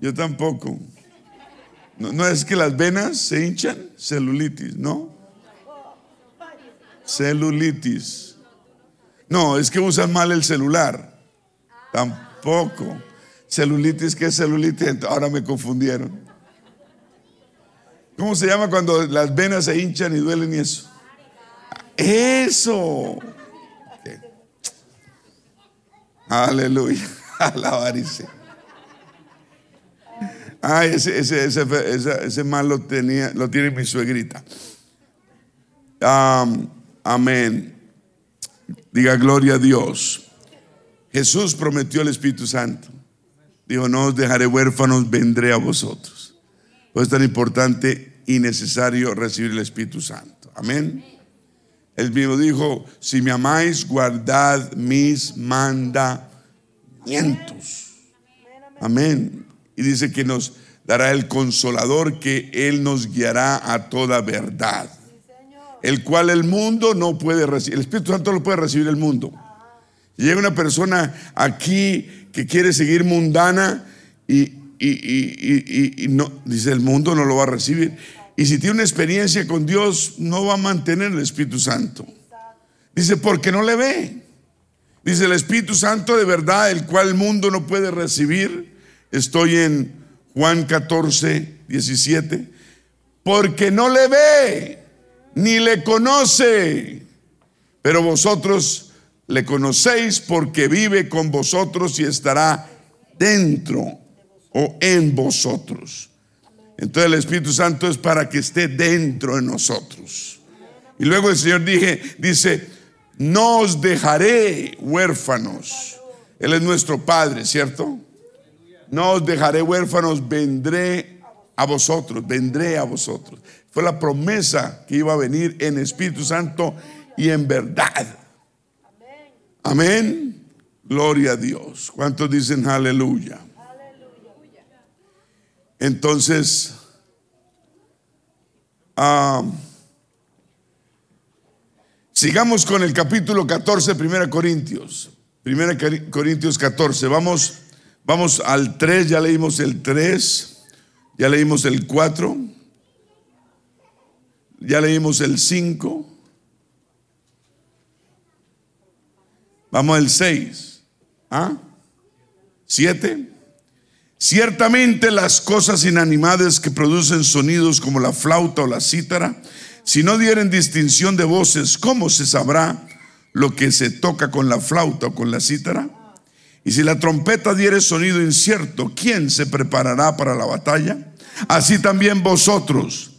Yo tampoco. No, es que las venas se hinchan, celulitis, ¿no? Celulitis. No, es que usan mal el celular. Tampoco. Celulitis, ¿qué es celulitis? Ahora me confundieron. ¿Cómo se llama cuando las venas se hinchan y duelen y eso? Eso. Aleluya. Alabarse. Ah, ese, ese, ese, ese, mal lo, tenía, lo tiene mi suegrita. amén. Diga gloria a Dios. Jesús prometió el Espíritu Santo. dijo, no os dejaré huérfanos, vendré a vosotros. Pues es tan importante y necesario recibir el Espíritu Santo. Amén. Él mismo dijo, si me amáis, guardad mis mandamientos. Amén. Y dice que nos dará el consolador que Él nos guiará a toda verdad. El cual el mundo no puede recibir. El Espíritu Santo lo puede recibir el mundo. Llega una persona aquí que quiere seguir mundana y, y, no, dice el mundo no lo va a recibir. Y si tiene una experiencia con Dios, no va a mantener el Espíritu Santo. Dice, porque no le ve. Dice el Espíritu Santo de verdad, el cual el mundo no puede recibir. Estoy en Juan 14, 17. Porque no le ve, ni le conoce. Pero vosotros le conocéis porque vive con vosotros y estará dentro o en vosotros. Entonces el Espíritu Santo es para que esté dentro de nosotros. Y luego el Señor dije, dice, no os dejaré huérfanos. Él es nuestro Padre, ¿cierto? No os dejaré huérfanos, vendré a vosotros, vendré a vosotros. Fue la promesa que iba a venir en Espíritu Santo y en verdad. Amén. Gloria a Dios. ¿Cuántos dicen aleluya? Entonces, ah, sigamos con el capítulo 14, 1 Corintios. 1 Corintios 14. Vamos, vamos al 3, ya leímos el 3, ya leímos el 4, ya leímos el 5. Vamos al 6. ¿Ah? ¿7? Ciertamente las cosas inanimadas que producen sonidos como la flauta o la cítara, si no dieren distinción de voces, ¿cómo se sabrá lo que se toca con la flauta o con la cítara? Y si la trompeta diere sonido incierto, ¿quién se preparará para la batalla? Así también vosotros,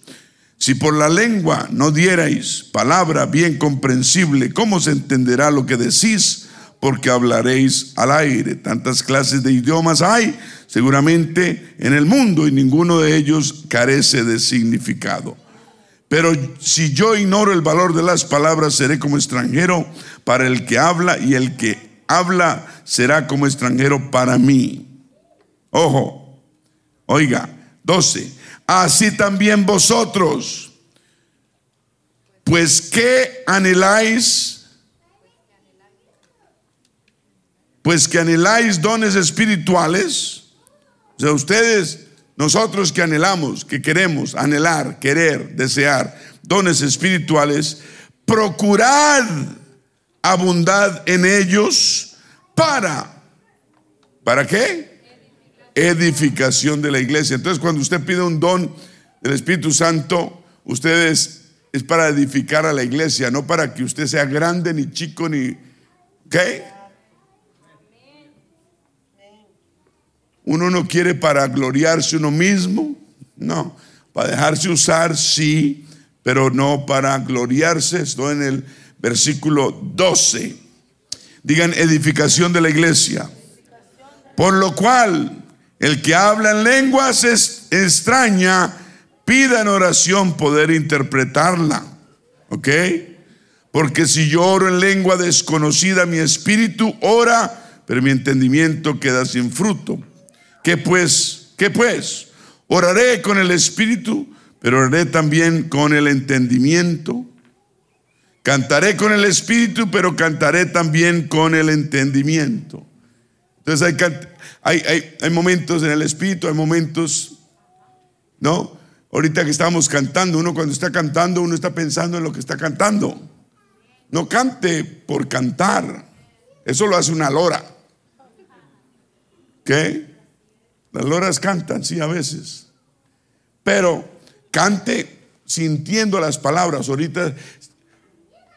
si por la lengua no dierais palabra bien comprensible, ¿cómo se entenderá lo que decís? Porque hablaréis al aire. Tantas clases de idiomas hay seguramente en el mundo y ninguno de ellos carece de significado. Pero si yo ignoro el valor de las palabras, seré como extranjero para el que habla y el que habla será como extranjero para mí. Ojo, oiga, 12. Así también vosotros, pues ¿qué anheláis? Pues que anheláis dones espirituales o sea, ustedes, nosotros que anhelamos, que queremos anhelar, querer, desear dones espirituales, procurad abundad en ellos para, ¿para qué? Edificación de la iglesia. Entonces, cuando usted pide un don del Espíritu Santo, ustedes es para edificar a la iglesia, no para que usted sea grande, ni chico, ni... ¿Qué? Uno no quiere para gloriarse uno mismo, no. Para dejarse usar, sí, pero no para gloriarse. Estoy en el versículo 12. Digan edificación de la iglesia. Por lo cual, el que habla en lenguas es extraña, pida en oración poder interpretarla. ¿Ok? Porque si yo oro en lengua desconocida, mi espíritu ora, pero mi entendimiento queda sin fruto. ¿Qué pues? ¿Qué pues? Oraré con el espíritu, pero oraré también con el entendimiento. Cantaré con el espíritu, pero cantaré también con el entendimiento. Entonces hay, hay, hay, momentos en el espíritu, hay momentos, ¿no? Ahorita que estamos cantando, uno cuando está cantando, uno está pensando en lo que está cantando. No cante por cantar. Eso lo hace una lora. ¿Qué? Las loras cantan, sí, a veces. Pero cante sintiendo las palabras. Ahorita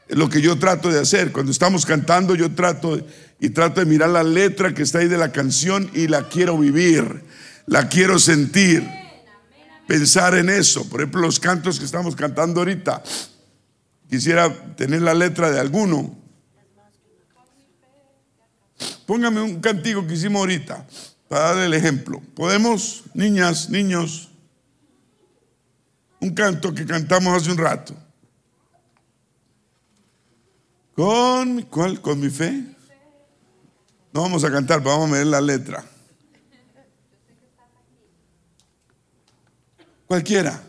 lo que yo trato de hacer. Cuando estamos cantando, yo trato y trato de mirar la letra que está ahí de la canción y la quiero vivir, la quiero sentir, pensar en eso. Por ejemplo, los cantos que estamos cantando ahorita. Quisiera tener la letra de alguno. Póngame un cantigo que hicimos ahorita. para darle el ejemplo. Podemos, niñas, niños, un canto que cantamos hace un rato. Con, ¿cuál? Con mi fe. No vamos a cantar, vamos a ver la letra. Cualquiera.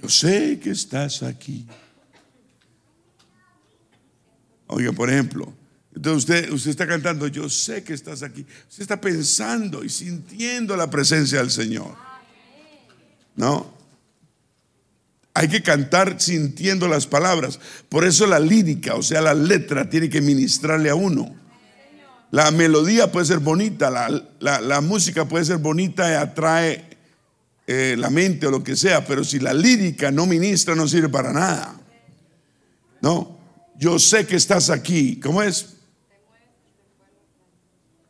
Yo sé que estás aquí. Oiga, por ejemplo, entonces usted, usted está cantando, yo sé que estás aquí. Usted está pensando y sintiendo la presencia del Señor. ¿No? Hay que cantar sintiendo las palabras. Por eso la lírica, o sea, la letra, tiene que ministrarle a uno. La melodía puede ser bonita, la, música puede ser bonita y atrae eh, la mente o lo que sea, pero si la lírica no ministra, no sirve para nada. No, yo sé que estás aquí. ¿Cómo es?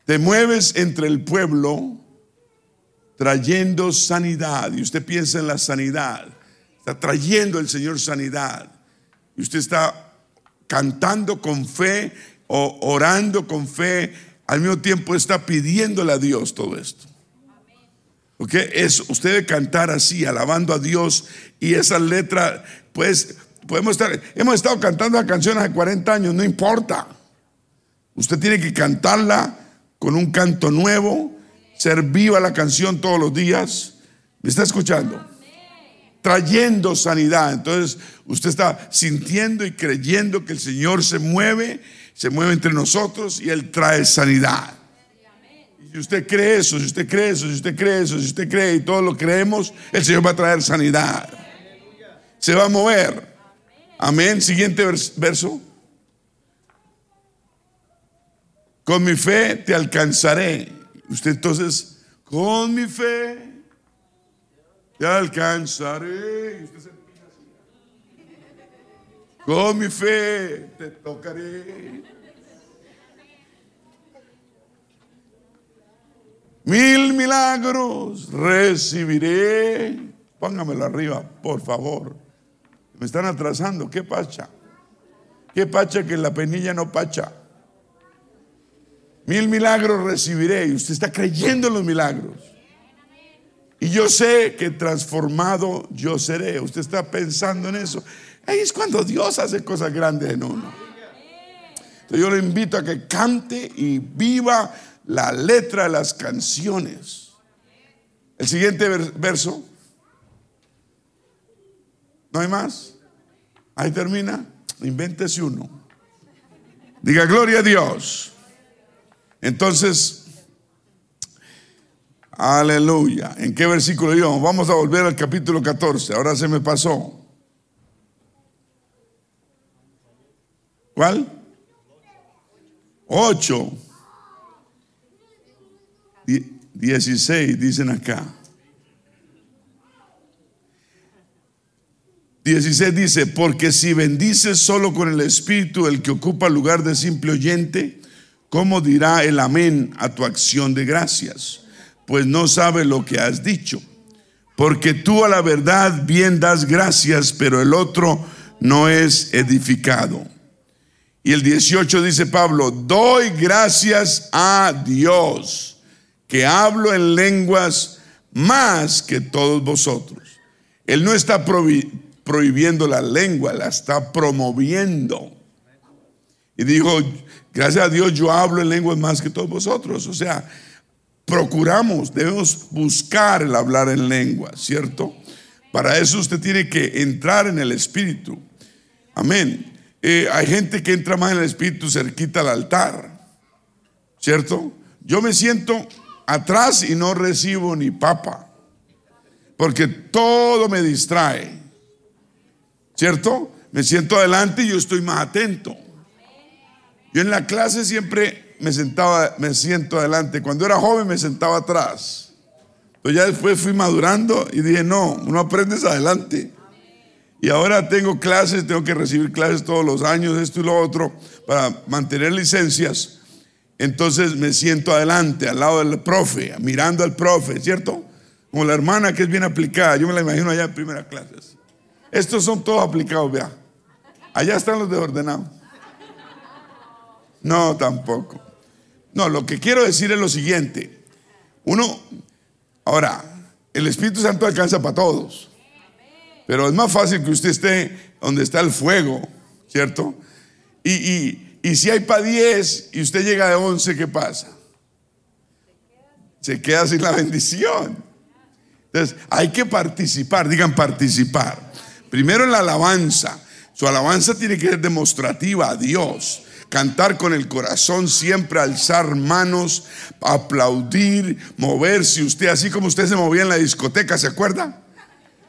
Te mueves entre el pueblo trayendo sanidad. Y usted piensa en la sanidad. Está trayendo el Señor sanidad. Y usted está cantando con fe o orando con fe. Al mismo tiempo está pidiéndole a Dios todo esto. ¿Ok? Es, usted cantar así, alabando a Dios. Y esa letra, pues, podemos estar, hemos estado cantando la canción hace 40 años, no importa. Usted tiene que cantarla con un canto nuevo, ser viva la canción todos los días. ¿Me está escuchando? Trayendo sanidad. Entonces usted está sintiendo y creyendo que el Señor se mueve, se mueve entre nosotros y Él trae sanidad. Y si usted cree eso, si usted cree eso, si usted cree eso, si usted cree y todos lo creemos, el Señor va a traer sanidad. Se va a mover. Amén. Siguiente verso. Con mi fe te alcanzaré. Usted entonces, con mi fe te alcanzaré. Con mi fe te tocaré. Mil milagros recibiré. Póngamelo arriba, por favor. Me están atrasando. ¿Qué pacha? ¿Qué pacha que la penilla no pacha? Mil milagros recibiré y usted está creyendo en los milagros. Y yo sé que transformado yo seré. Usted está pensando en eso. Ahí es cuando Dios hace cosas grandes en uno. Entonces yo le invito a que cante y viva la letra de las canciones. El siguiente verso. ¿No hay más? Ahí termina. Invéntese uno. Diga gloria a Dios. Entonces, aleluya. ¿En qué versículo íbamos? Vamos a volver al capítulo 14. Ahora se me pasó. ¿Cuál? 8. 16 dicen acá. 16 dice, porque si bendices solo con el Espíritu el que ocupa lugar de simple oyente, ¿cómo dirá el amén a tu acción de gracias? Pues no sabe lo que has dicho. Porque tú a la verdad bien das gracias, pero el otro no es edificado. Y el 18 dice Pablo, doy gracias a Dios, que hablo en lenguas más que todos vosotros. Él no está prohibiendo la lengua, la está promoviendo. Y dijo, Gracias a Dios yo hablo en lenguas más que todos vosotros. O sea, procuramos, debemos buscar el hablar en lengua, ¿cierto? Para eso usted tiene que entrar en el Espíritu. Amén. Eh, hay gente que entra más en el Espíritu cerquita al altar, ¿cierto? Yo me siento atrás y no recibo ni papa, porque todo me distrae, ¿cierto? Me siento adelante y yo estoy más atento. Yo en la clase siempre me sentaba, me siento adelante. Cuando era joven me sentaba atrás. Pero ya después fui madurando y dije, no, uno aprende adelante. Y ahora tengo clases, tengo que recibir clases todos los años, esto y lo otro, para mantener licencias. Entonces me siento adelante, al lado del profe, mirando al profe, ¿cierto? Como la hermana que es bien aplicada, yo me la imagino allá en primera clases. Estos son todos aplicados, vea. Allá están los desordenados. No, tampoco. No, lo que quiero decir es lo siguiente. Uno, ahora, el Espíritu Santo alcanza para todos. Pero es más fácil que usted esté donde está el fuego, ¿cierto? Y, si hay para 10 y usted llega de 11, ¿qué pasa? Se queda sin la bendición. Entonces, hay que participar, digan participar. Primero en la alabanza. Su alabanza tiene que ser demostrativa a Dios cantar con el corazón, siempre alzar manos, aplaudir, moverse. Usted, así como usted se movía en la discoteca, ¿se acuerda?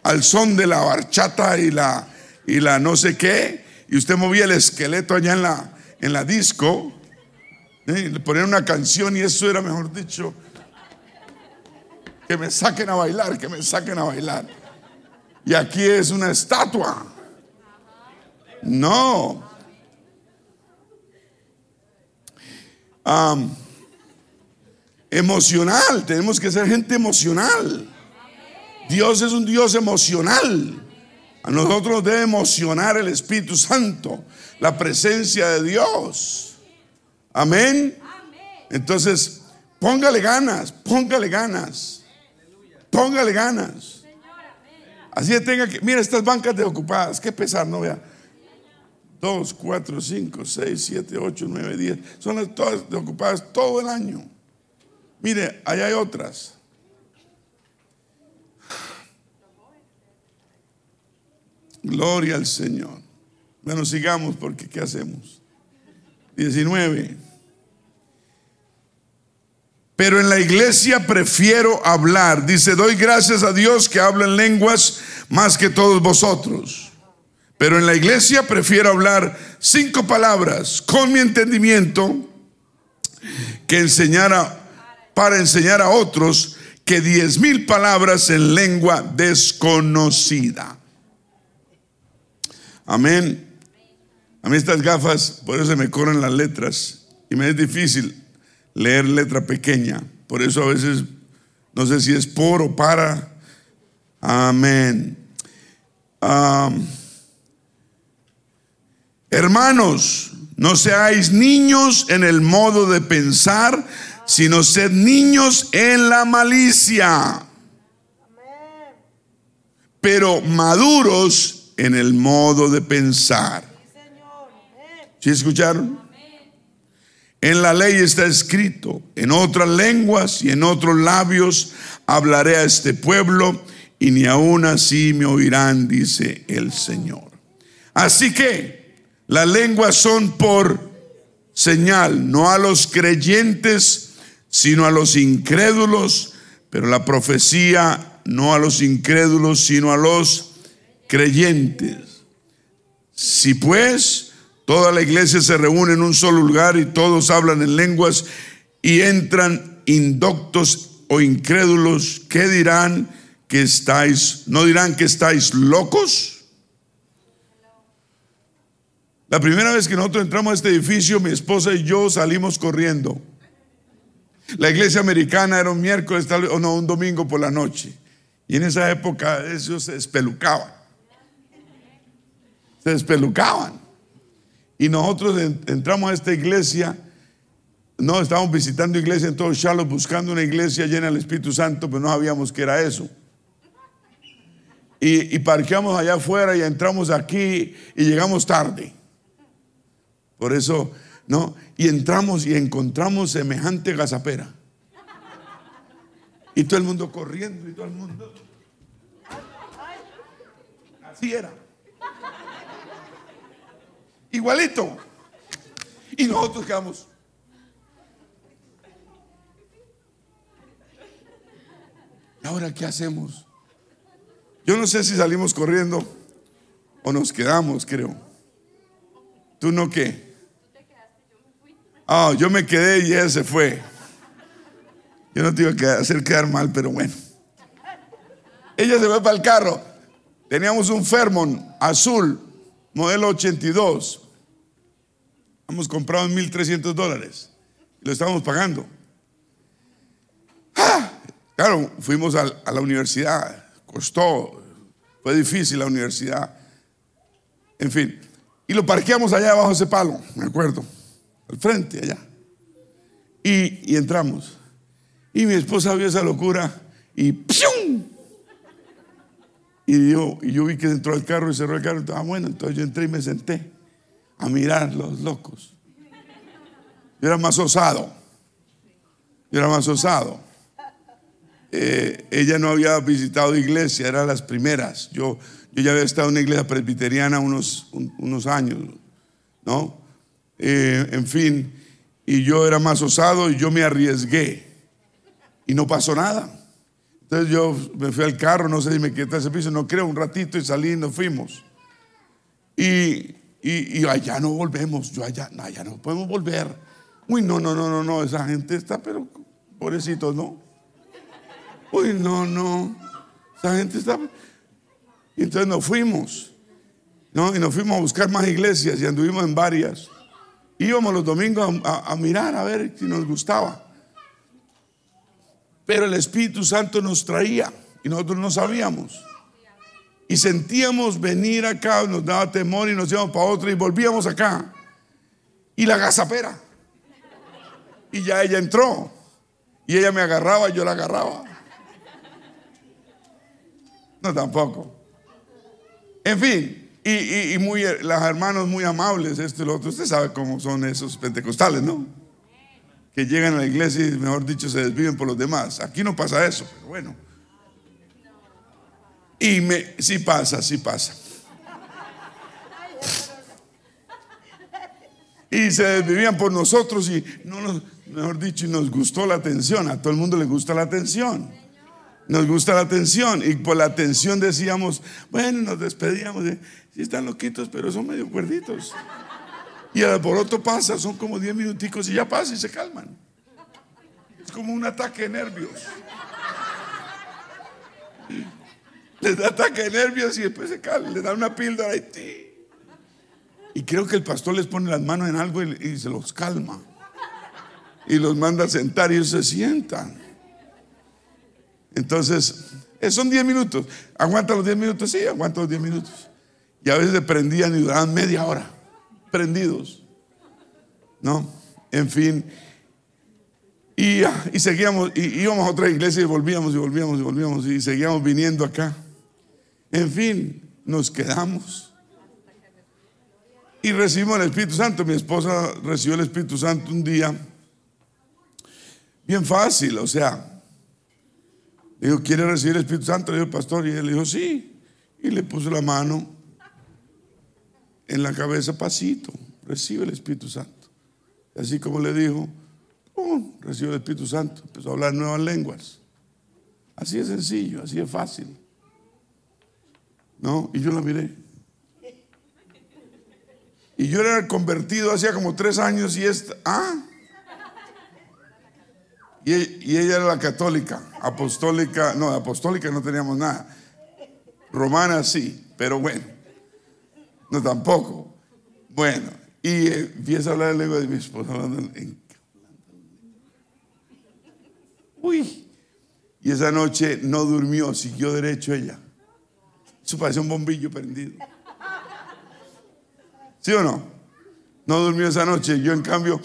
Al son de la barchata y la, y la no sé qué, y usted movía el esqueleto allá en la, en la disco, ¿eh? le ponían una canción y eso era, mejor dicho, que me saquen a bailar, que me saquen a bailar. Y aquí es una estatua. No, emocional, tenemos que ser gente emocional. Dios es un Dios emocional. A nosotros nos debe emocionar el Espíritu Santo, la presencia de Dios. Amén. Entonces, póngale ganas, póngale ganas, póngale ganas. Así tenga que, mira estas bancas de ocupadas, qué pesar, no vea. 2, 4, 5, 6, 7, 8, 9, 10. Son las todas ocupadas todo el año. Mire, allá hay otras. Gloria al Señor. Bueno, sigamos porque ¿qué hacemos? 19. Pero en la iglesia prefiero hablar. Dice, doy gracias a Dios que habla en lenguas más que todos vosotros. Pero en la iglesia prefiero hablar cinco palabras con mi entendimiento que enseñar para enseñar a otros que diez mil palabras en lengua desconocida. Amén. A mí estas gafas, por eso se me corren las letras y me es difícil leer letra pequeña. Por eso a veces no sé si es por o para. Amén. Hermanos, no seáis niños en el modo de pensar, sino sed niños en la malicia. Pero maduros en el modo de pensar. ¿Sí escucharon? En la ley está escrito, en otras lenguas y en otros labios hablaré a este pueblo y ni aún así me oirán, dice el Señor. Así que las lenguas son por señal, no a los creyentes, sino a los incrédulos, pero la profecía no a los incrédulos, sino a los creyentes. Si pues toda la iglesia se reúne en un solo lugar y todos hablan en lenguas y entran indoctos o incrédulos, ¿qué dirán que estáis? ¿No dirán que estáis locos? La primera vez que nosotros entramos a este edificio, mi esposa y yo salimos corriendo. La iglesia americana era un miércoles o no, un domingo por la noche. Y en esa época ellos se espelucaban. Se despelucaban. Y nosotros entramos a esta iglesia. No, estábamos visitando iglesia en todo Charlotte buscando una iglesia llena del Espíritu Santo, pero no sabíamos que era eso. Y, y parqueamos allá afuera y entramos aquí y llegamos tarde. Por eso, ¿no? Y entramos y encontramos semejante gazapera. Y todo el mundo corriendo y todo el mundo. Así era. Igualito. Y nosotros quedamos. ¿Y ahora qué hacemos? Yo no sé si salimos corriendo o nos quedamos, creo. ¿Tú no qué? Ah, yo me quedé y él se fue. Yo no te iba a hacer quedar mal, pero bueno. Ella se fue para el carro. Teníamos un Fermon azul, modelo 82. Hemos comprado en 1.300 dólares. Lo estábamos pagando. Ah, claro, fuimos a, la universidad. Costó. Fue difícil la universidad. En fin. Y lo parqueamos allá abajo ese palo, me acuerdo al frente allá. Y, entramos. Y mi esposa vio esa locura y ¡pium! Y yo, y yo vi que entró al carro y cerró el carro. Estaba bueno, entonces yo entré y me senté a mirar los locos. Yo era más osado. Yo era más osado. Eh, ella no había visitado iglesia, eran las primeras. Yo, yo ya había estado en una iglesia presbiteriana unos, unos años, ¿no? Eh, en fin, y yo era más osado y yo me arriesgué y no pasó nada. Entonces yo me fui al carro, no sé si me quedé ese piso, no creo, un ratito y salí y nos fuimos. Y, y, allá no volvemos, yo allá, allá no podemos volver. Uy, no, no, no, no, no, esa gente está, pero pobrecitos, ¿no? Uy, no, no. Esa gente está. Y entonces nos fuimos. ¿no? Y nos fuimos a buscar más iglesias y anduvimos en varias. Íbamos los domingos a, mirar a ver si nos gustaba. Pero el Espíritu Santo nos traía y nosotros no sabíamos. Y sentíamos venir acá, nos daba temor y nos íbamos para otro y volvíamos acá. Y la gazapera. Y ya ella entró. Y ella me agarraba, y yo la agarraba. No, tampoco. En fin, y, muy, las hermanos muy amables, esto y lo otro. Usted sabe cómo son esos pentecostales, ¿no? Llegan a la iglesia y, mejor dicho, se desviven por los demás. Aquí no pasa eso, pero bueno. Y me, sí pasa, sí pasa. Y se desvivían por nosotros y no nos, mejor dicho, nos gustó la atención. A todo el mundo le gusta la atención nos gusta la atención y por la atención decíamos, bueno, nos despedíamos, de, sí están loquitos, pero son medio cuerditos. Y el alboroto pasa, son como 10 minuticos y ya pasa y se calman. Es como un ataque de nervios. Les da ataque de nervios y después se calman, les dan una píldora y Y creo que el pastor les pone las manos en algo y, se los calma. Y los manda a sentar y ellos se sientan. Entonces, eh, son 10 minutos. ¿Aguanta los 10 minutos? Sí, aguanta los 10 minutos. Y a veces prendían y duraban media hora, prendidos. ¿No? En fin. Y, ah, y seguíamos, y íbamos a otra iglesia y volvíamos y volvíamos y volvíamos y seguíamos viniendo acá. En fin, nos quedamos. Y recibimos el Espíritu Santo. Mi esposa recibió el Espíritu Santo un día. Bien fácil, o sea, dijo, ¿quiere recibir el Espíritu Santo? Le dijo pastor y él dijo, sí. Y le puso la mano en la cabeza, pasito, recibe el Espíritu Santo. Y así como le dijo, oh, recibe el Espíritu Santo. Empezó a hablar nuevas lenguas. Así es sencillo, así es fácil. ¿No? Y yo la miré. Y yo era convertido hacía como tres años y esta, ah, y, ella era la católica, apostólica, no, apostólica no teníamos nada. Romana sí, pero bueno, no tampoco. Bueno, y empieza a hablar el lengua de mi esposa en, Uy, y esa noche no durmió, siguió derecho ella. Eso parece un bombillo prendido. ¿Sí o no? No durmió esa noche. Yo en cambio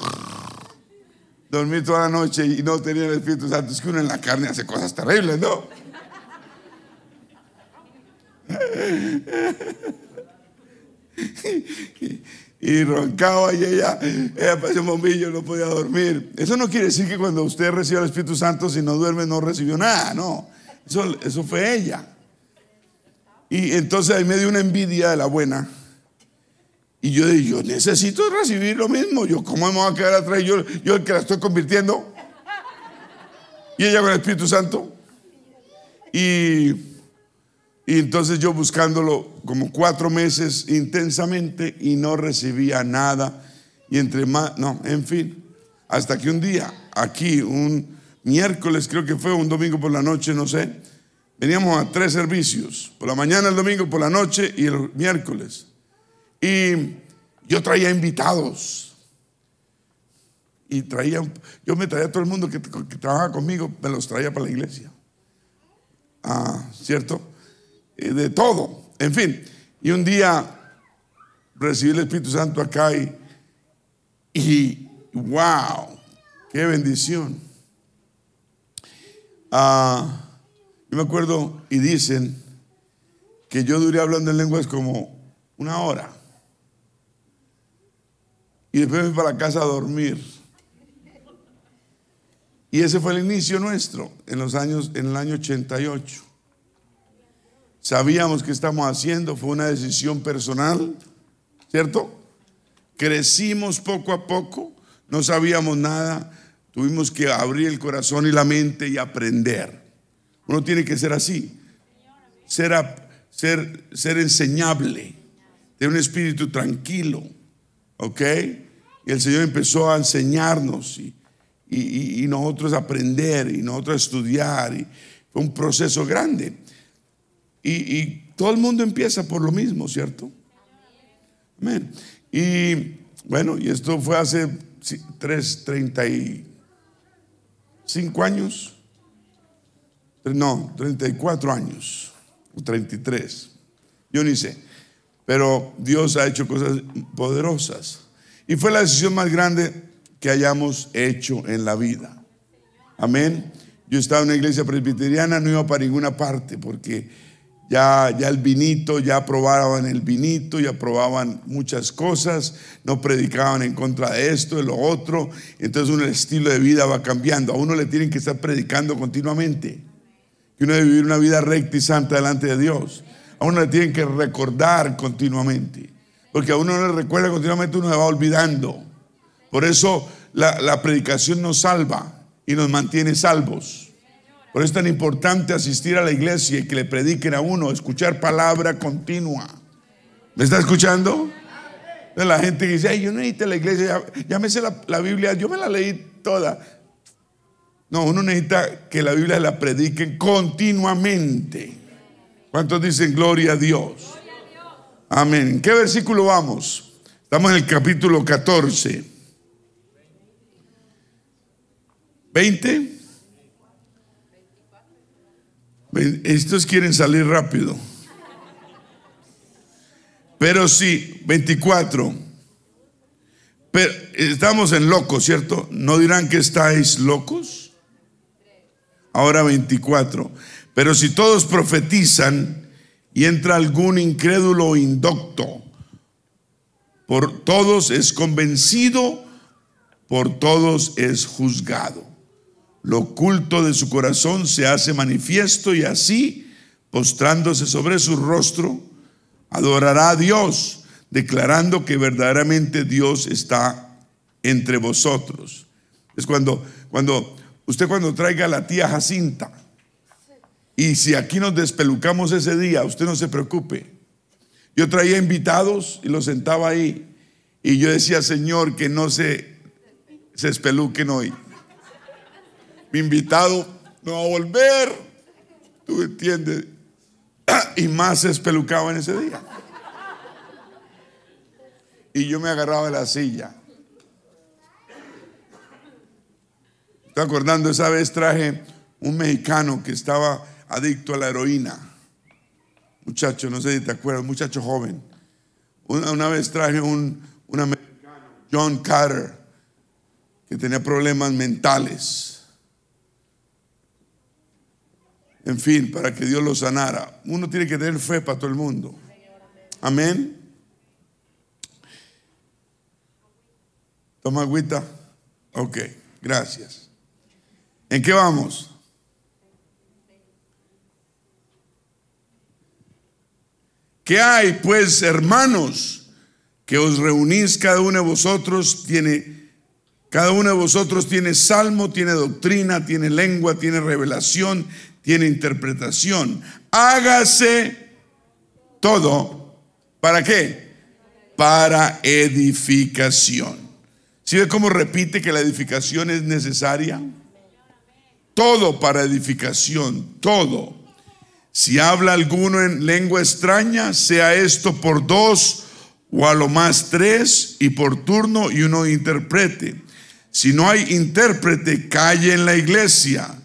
dormí toda la noche y no tenía el Espíritu Santo. Es que uno en la carne hace cosas terribles, ¿no? Y roncaba y ella, ella parecía un bombillo, no podía dormir. Eso no quiere decir que cuando usted recibe el Espíritu Santo, si no duerme, no recibió nada, no. Eso, eso fue ella. Y entonces ahí me dio una envidia de la buena. Y yo dije, yo necesito recibir lo mismo. Yo, ¿cómo me voy a quedar atrás? Yo, yo el que la estoy convirtiendo. Y ella con el Espíritu Santo. Y, y entonces yo buscándolo como cuatro meses intensamente y no recibía nada. Y entre más, no, en fin. Hasta que un día, aquí, un miércoles, creo que fue un domingo por la noche, no sé. Veníamos a tres servicios. Por la mañana, el domingo, por la noche y el miércoles. Y yo traía invitados. Y traía, yo me traía a todo el mundo que, trabajaba conmigo, me los traía para la iglesia. Ah, ¿cierto? De todo, en fin. Y un día recibí el Espíritu Santo acá y, y wow, qué bendición. Ah, yo me acuerdo y dicen que yo duré hablando en lenguas como una hora. Y después me fui para la casa a dormir. Y ese fue el inicio nuestro en los años, en el año 88. Sabíamos que estamos haciendo, fue una decisión personal, ¿cierto? Crecimos poco a poco, no sabíamos nada, tuvimos que abrir el corazón y la mente y aprender. Uno tiene que ser así, ser, ser, ser enseñable, tener un espíritu tranquilo, ¿ok? Y el Señor empezó a enseñarnos y, y, y nosotros aprender y nosotros estudiar. Y fue un proceso grande. Y, todo el mundo empieza por lo mismo, ¿cierto? Amén. Y bueno, y esto fue hace tres, treinta y cinco años. No, 34 años, o 33. Yo ni sé. Pero Dios ha hecho cosas poderosas. Y fue la decisión más grande que hayamos hecho en la vida. Amén. Yo estaba en una iglesia presbiteriana, no iba para ninguna parte porque ya, ya el vinito, ya aprobaban el vinito, ya aprobaban muchas cosas, no predicaban en contra de esto, de lo otro. Entonces uno, el estilo de vida va cambiando. A uno le tienen que estar predicando continuamente. Que uno debe vivir una vida recta y santa delante de Dios. A uno le tienen que recordar continuamente. Porque a uno no le recuerda continuamente, uno se va olvidando. Por eso la, la predicación nos salva y nos mantiene salvos. Por eso es tan importante asistir a la iglesia y que le prediquen a uno, escuchar palabra continua. ¿Me está escuchando? La gente dice, ay, yo necesito la iglesia, sé la, Biblia, yo me la leí toda. No, uno necesita que la Biblia la prediquen continuamente. ¿Cuántos dicen gloria a Dios? Amén. ¿En qué versículo vamos? Estamos en el capítulo 14. ¿20? Estos quieren salir rápido. Pero sí, 24. Pero estamos en locos, ¿cierto? ¿No dirán que estáis locos? Ahora 24. Pero si todos profetizan y entra algún incrédulo o indocto, por todos es convencido, por todos es juzgado lo oculto de su corazón se hace manifiesto y así, postrándose sobre su rostro, adorará a Dios, declarando que verdaderamente Dios está entre vosotros. Es cuando, cuando usted cuando traiga a la tía Jacinta, y si aquí nos despelucamos ese día, usted no se preocupe. Yo traía invitados y los sentaba ahí. Y yo decía, Señor, que no se, se espeluquen hoy mi invitado no va a volver. ¿Tú entiendes? Y más se espelucaba en ese día. Y yo me agarraba de la silla. Estoy acordando, esa vez traje un mexicano que estaba adicto a la heroína. Muchacho, no sé si te acuerdas, muchacho joven. Una, vez traje un, un americano, John Carter, que tenía problemas mentales en fin, para que Dios lo sanara. Uno tiene que tener fe para todo el mundo. Amén. Toma agüita. Ok, gracias. ¿En qué vamos? ¿Qué hay, pues, hermanos? Que os reunís cada uno de vosotros tiene cada uno de vosotros tiene salmo, tiene doctrina, tiene lengua, tiene revelación, tiene interpretación. Hágase todo. ¿Para qué? Para edificación. ¿Sí ve cómo repite que la edificación es necesaria? Todo para edificación, todo. Si habla alguno en lengua extraña, sea esto por dos o a lo más tres y por turno y uno interprete. Si no hay intérprete, calle en la iglesia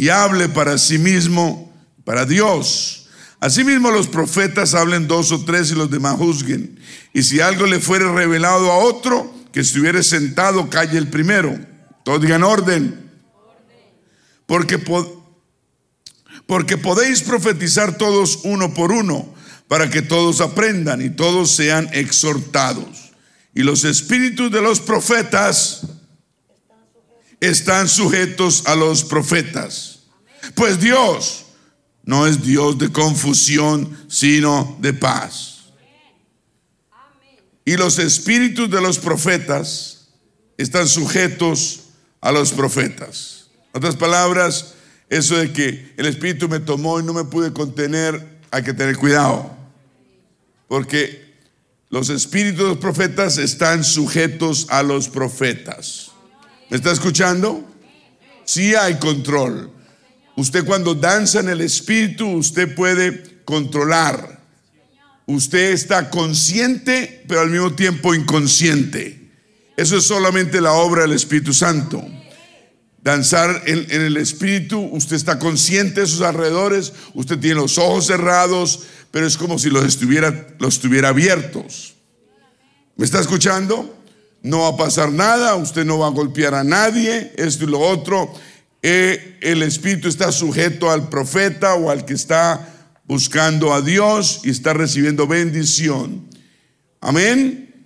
y hable para sí mismo, para Dios. Asimismo los profetas hablen dos o tres y los demás juzguen. Y si algo le fuere revelado a otro, que estuviere sentado, calle el primero. Todos digan orden. porque, porque podéis profetizar todos uno por uno, para que todos aprendan y todos sean exhortados. Y los espíritus de los profetas están sujetos a los profetas. Pues Dios no es Dios de confusión, sino de paz. Y los espíritus de los profetas están sujetos a los profetas. En otras palabras, eso de que el espíritu me tomó y no me pude contener, hay que tener cuidado. Porque los espíritus de los profetas están sujetos a los profetas. ¿Me está escuchando? Sí hay control. Usted cuando danza en el espíritu, usted puede controlar. Usted está consciente, pero al mismo tiempo inconsciente. Eso es solamente la obra del Espíritu Santo. Danzar en, el espíritu, usted está consciente de sus alrededores, usted tiene los ojos cerrados, pero es como si los estuviera, los tuviera abiertos. ¿Me está escuchando? No va a pasar nada, usted no va a golpear a nadie, esto y lo otro. Eh, el espíritu está sujeto al profeta o al que está buscando a Dios y está recibiendo bendición. Amén.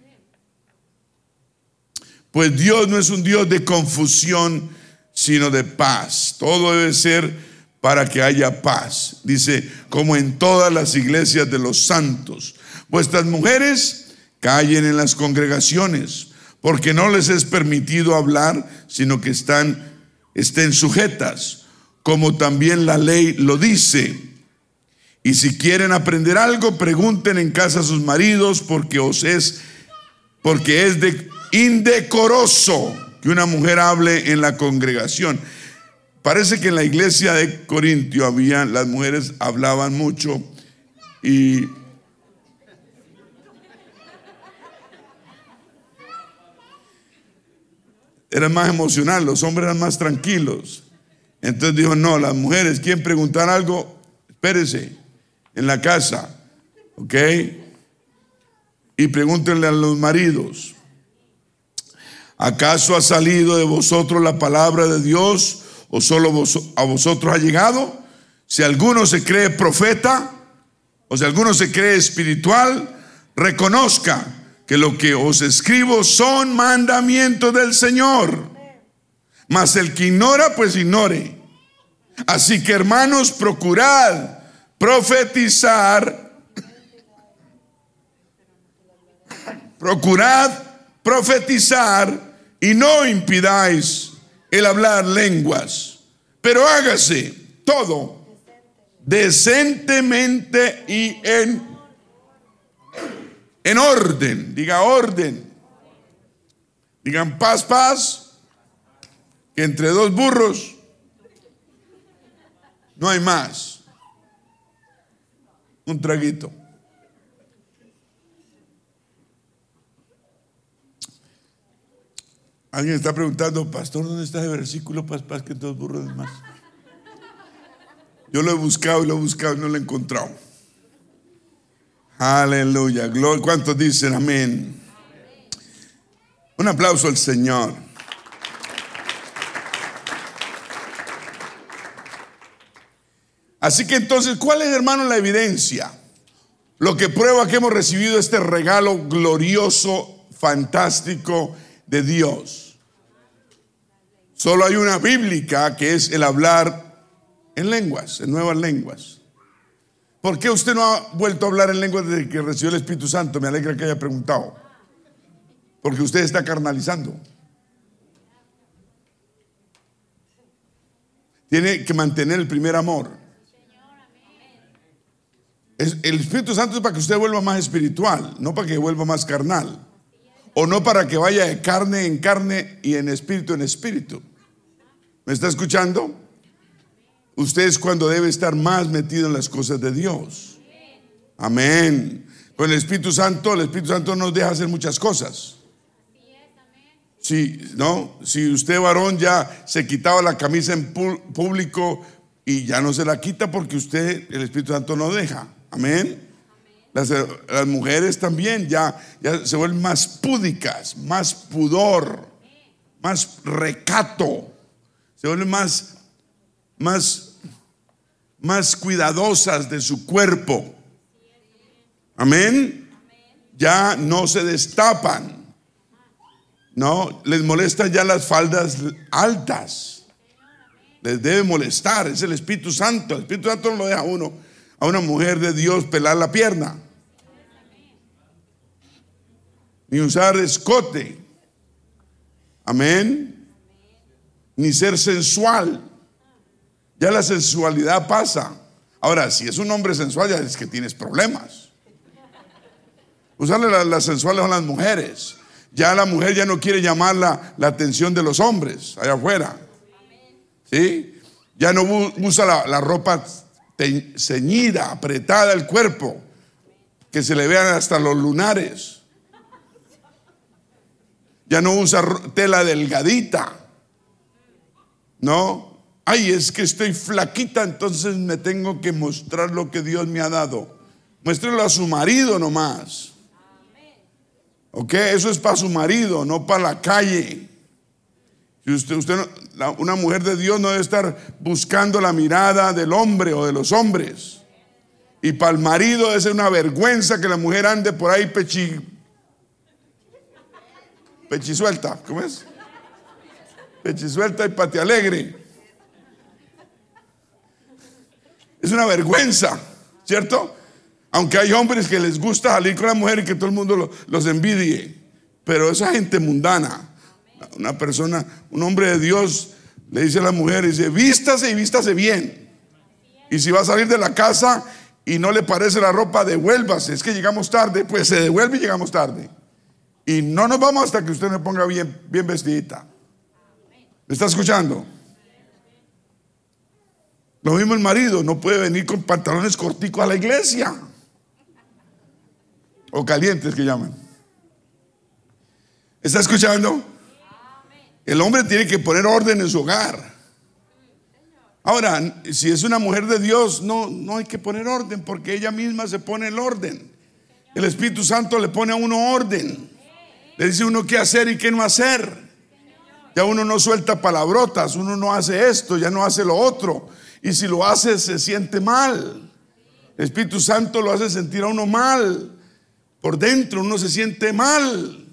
Pues Dios no es un Dios de confusión, sino de paz. Todo debe ser para que haya paz. Dice, como en todas las iglesias de los santos. Vuestras mujeres callen en las congregaciones, porque no les es permitido hablar, sino que están estén sujetas, como también la ley lo dice. Y si quieren aprender algo, pregunten en casa a sus maridos, porque os es, porque es de indecoroso que una mujer hable en la congregación. Parece que en la iglesia de Corintio había, las mujeres hablaban mucho y era más emocional, los hombres eran más tranquilos. Entonces dijo, no, las mujeres quieren preguntar algo, espérese, en la casa, ¿ok? Y pregúntenle a los maridos, ¿acaso ha salido de vosotros la palabra de Dios o solo a vosotros ha llegado? Si alguno se cree profeta o si alguno se cree espiritual, reconozca que lo que os escribo son mandamientos del Señor. Mas el que ignora, pues ignore. Así que hermanos, procurad profetizar. Procurad profetizar y no impidáis el hablar lenguas, pero hágase todo decentemente y en en orden, diga orden. Digan paz, paz, que entre dos burros no hay más. Un traguito. Alguien está preguntando, pastor, ¿dónde está el versículo paz, paz, que entre dos burros hay más? Yo lo he buscado y lo he buscado y no lo he encontrado. Aleluya. Gloria. ¿Cuántos dicen amén? Un aplauso al Señor. Así que entonces, ¿cuál es, hermano, la evidencia? Lo que prueba que hemos recibido este regalo glorioso, fantástico de Dios. Solo hay una bíblica que es el hablar en lenguas, en nuevas lenguas. ¿Por qué usted no ha vuelto a hablar en lengua desde que recibió el Espíritu Santo? Me alegra que haya preguntado. Porque usted está carnalizando. Tiene que mantener el primer amor. el Espíritu Santo es para que usted vuelva más espiritual, no para que vuelva más carnal. O no para que vaya de carne en carne y en espíritu en espíritu. ¿Me está escuchando? Usted es cuando debe estar más metido en las cosas de Dios. Amén. Con el Espíritu Santo, el Espíritu Santo nos deja hacer muchas cosas. Si, ¿no? si usted varón ya se quitaba la camisa en público y ya no se la quita porque usted, el Espíritu Santo no deja. Amén. Las, las, mujeres también ya, ya se vuelven más púdicas, más pudor, más recato, se vuelven más más, más cuidadosas de su cuerpo. Amén. Ya no se destapan. No, les molestan ya las faldas altas. Les debe molestar, es el Espíritu Santo. El Espíritu Santo no lo deja a uno, a una mujer de Dios pelar la pierna. Ni usar escote. Amén. Ni ser sensual. Ya la sensualidad pasa. Ahora, si es un hombre sensual, ya es que tienes problemas. Usarle las la sensuales a las mujeres. Ya la mujer ya no quiere llamar la, atención de los hombres allá afuera. ¿Sí? Ya no usa la, la ropa ceñida, apretada el cuerpo, que se le vean hasta los lunares. Ya no usa tela delgadita. No. Ay, es que estoy flaquita, entonces me tengo que mostrar lo que Dios me ha dado. Muéstrelo a su marido nomás. ¿Ok? Eso es para su marido, no para la calle. Usted, usted, una mujer de Dios no debe estar buscando la mirada del hombre o de los hombres. Y para el marido es una vergüenza que la mujer ande por ahí pechi, pechisuelta. ¿Cómo es? Pechisuelta y pati alegre. Es una vergüenza, ¿cierto? Aunque hay hombres que les gusta salir con la mujer y que todo el mundo los envidie. Pero esa gente mundana, una persona, un hombre de Dios, le dice a la mujer, dice, vístase y vístase bien. Y si va a salir de la casa y no le parece la ropa, devuélvase. Es que llegamos tarde, pues se devuelve y llegamos tarde. Y no nos vamos hasta que usted me ponga bien, bien vestidita. ¿Me está escuchando? Lo mismo el marido, no puede venir con pantalones corticos a la iglesia o calientes que llaman. ¿Está escuchando? El hombre tiene que poner orden en su hogar. Ahora, si es una mujer de Dios, no, no hay que poner orden porque ella misma se pone el orden. El Espíritu Santo le pone a uno orden. Le dice uno qué hacer y qué no hacer. Ya uno no suelta palabrotas, uno no hace esto, ya no hace lo otro. Y si lo hace, se siente mal. El Espíritu Santo lo hace sentir a uno mal. Por dentro uno se siente mal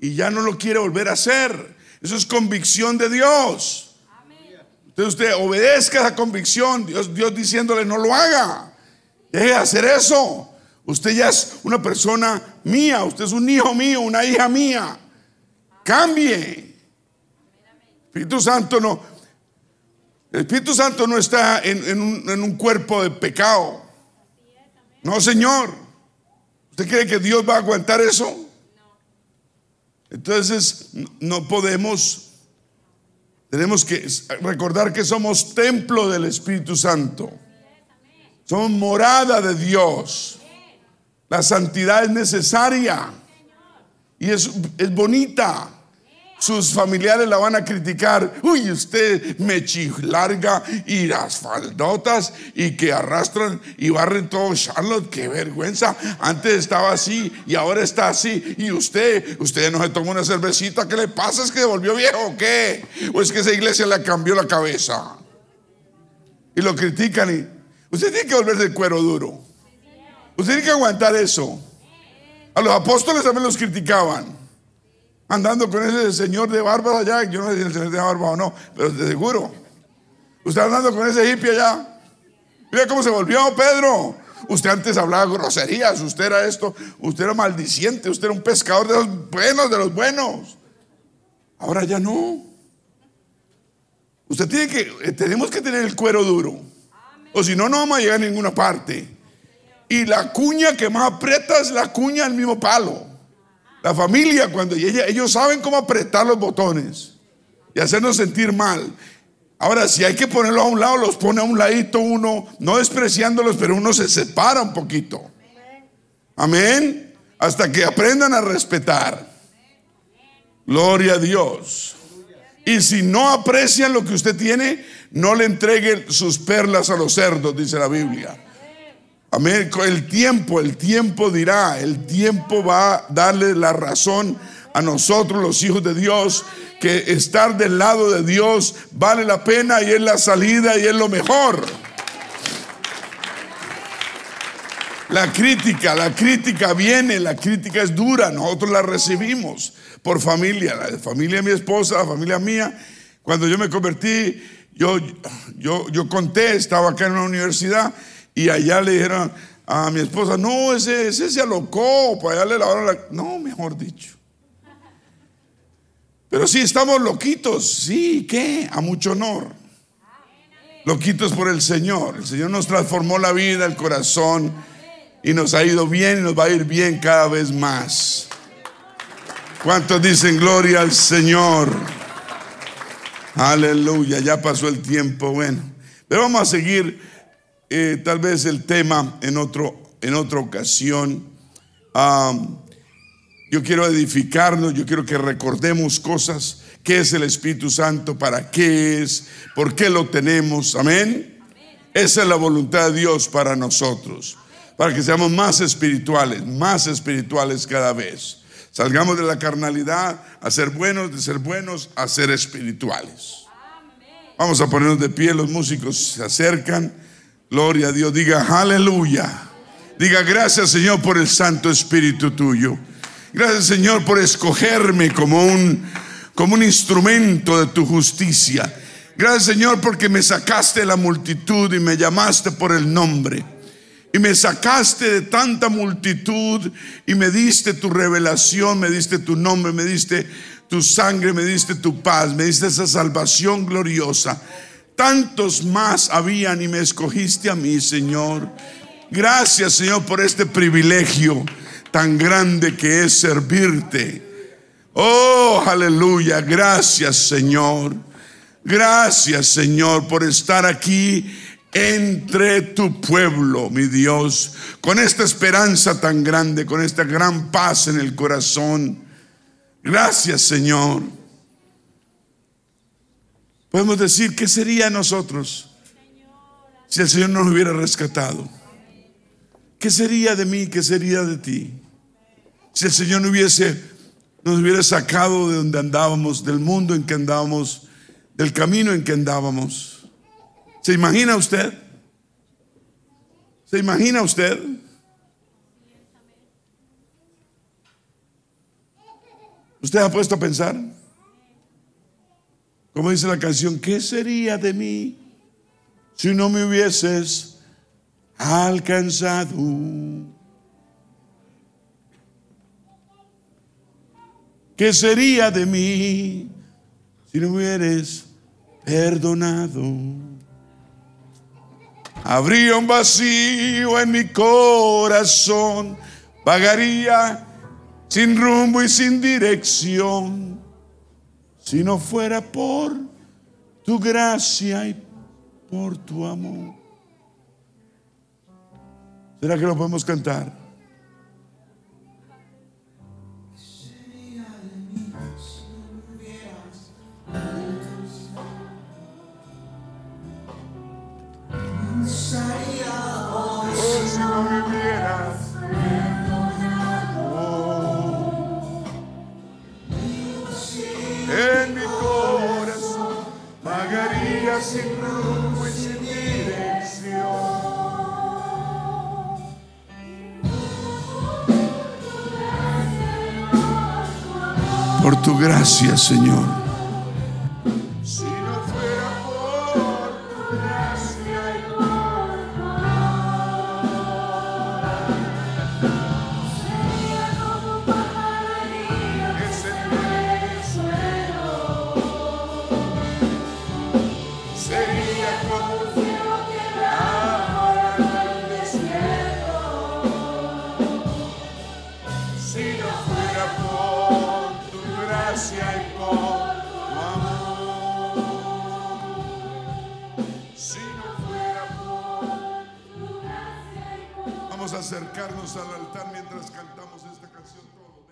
y ya no lo quiere volver a hacer. Eso es convicción de Dios. Entonces usted obedezca esa convicción, Dios, Dios diciéndole no lo haga. Deje de hacer eso. Usted ya es una persona mía, usted es un hijo mío, una hija mía. Cambie. Espíritu Santo no. El Espíritu Santo no está en, un, en un cuerpo de pecado. No, Señor. ¿Usted cree que Dios va a aguantar eso? Entonces no podemos, tenemos que recordar que somos templo del Espíritu Santo. Somos morada de Dios. La santidad es necesaria y es, es bonita. Sus familiares la van a criticar. Uy, usted me larga y las faldotas y que arrastran y barren todo Charlotte. Qué vergüenza. Antes estaba así y ahora está así. Y usted, usted no se toma una cervecita. ¿Qué le pasa? ¿Es que volvió viejo o qué? ¿O es que esa iglesia le cambió la cabeza? Y lo critican y usted tiene que volverse de cuero duro. Usted tiene que aguantar eso. A los apóstoles también los criticaban andando con ese señor de barba allá. Yo no sé si el señor de barba o no, pero de seguro. Usted andando con ese hippie allá. Mira cómo se volvió Pedro. Usted antes hablaba groserías, usted era esto, usted era maldiciente, usted era un pescador de los buenos, de los buenos. Ahora ya no. Usted tiene que, eh, tenemos que tener el cuero duro. O si no, no vamos a llegar a ninguna parte. Y la cuña que más aprieta es la cuña del mismo palo. La familia, cuando ellos saben cómo apretar los botones y hacernos sentir mal. Ahora, si hay que ponerlos a un lado, los pone a un ladito uno, no despreciándolos, pero uno se separa un poquito. Amén. Hasta que aprendan a respetar. Gloria a Dios. Y si no aprecian lo que usted tiene, no le entregue sus perlas a los cerdos, dice la Biblia. Amén. El tiempo, el tiempo dirá, el tiempo va a darle la razón a nosotros los hijos de Dios que estar del lado de Dios vale la pena y es la salida y es lo mejor. La crítica, la crítica viene, la crítica es dura, nosotros la recibimos por familia, la familia de mi esposa, la familia mía. Cuando yo me convertí, yo, yo, yo conté, estaba acá en una universidad y allá le dijeron a mi esposa, no, ese, ese se alocó, para allá le lavaron la... No, mejor dicho. Pero sí, estamos loquitos, sí, ¿qué? A mucho honor. Loquitos por el Señor. El Señor nos transformó la vida, el corazón y nos ha ido bien y nos va a ir bien cada vez más. ¿Cuántos dicen gloria al Señor? Aleluya, ya pasó el tiempo, bueno. Pero vamos a seguir eh, tal vez el tema en, otro, en otra ocasión. yo quiero edificarnos, yo quiero que recordemos cosas. ¿Qué es el Espíritu Santo? ¿Para qué es? ¿Por qué lo tenemos? Amén. Esa es la voluntad de Dios para nosotros para que seamos más espirituales, más espirituales cada vez. Salgamos de la carnalidad a ser buenos, de ser buenos a ser espirituales. Vamos a ponernos de pie, los músicos se acercan. Gloria a Dios, diga aleluya. Diga gracias Señor por el Santo Espíritu tuyo. Gracias Señor por escogerme como un, como un instrumento de tu justicia. Gracias Señor porque me sacaste de la multitud y me llamaste por el nombre y me sacaste de tanta multitud y me diste tu revelación, me diste tu nombre, me diste tu sangre, me diste tu paz, me diste esa salvación gloriosa. Tantos más habían y me escogiste a mí, Señor. Gracias, Señor, por este privilegio tan grande que es servirte. Oh, aleluya. Gracias, Señor. Gracias, Señor, por estar aquí entre tu pueblo, mi Dios, con esta esperanza tan grande, con esta gran paz en el corazón. Gracias, Señor. Podemos decir, ¿qué sería nosotros si el Señor nos hubiera rescatado? ¿Qué sería de mí? ¿Qué sería de ti? Si el Señor no hubiese, nos hubiera sacado de donde andábamos, del mundo en que andábamos, del camino en que andábamos. ¿Se imagina usted? ¿Se imagina usted? ¿Usted ha puesto a pensar? Como dice la canción, ¿qué sería de mí si no me hubieses alcanzado? ¿Qué sería de mí si no me hubieras perdonado? Habría un vacío en mi corazón, vagaría sin rumbo y sin dirección, si no fuera por tu gracia y por tu amor. ¿Será que lo podemos cantar? Por tu gracia, Señor. seu trono.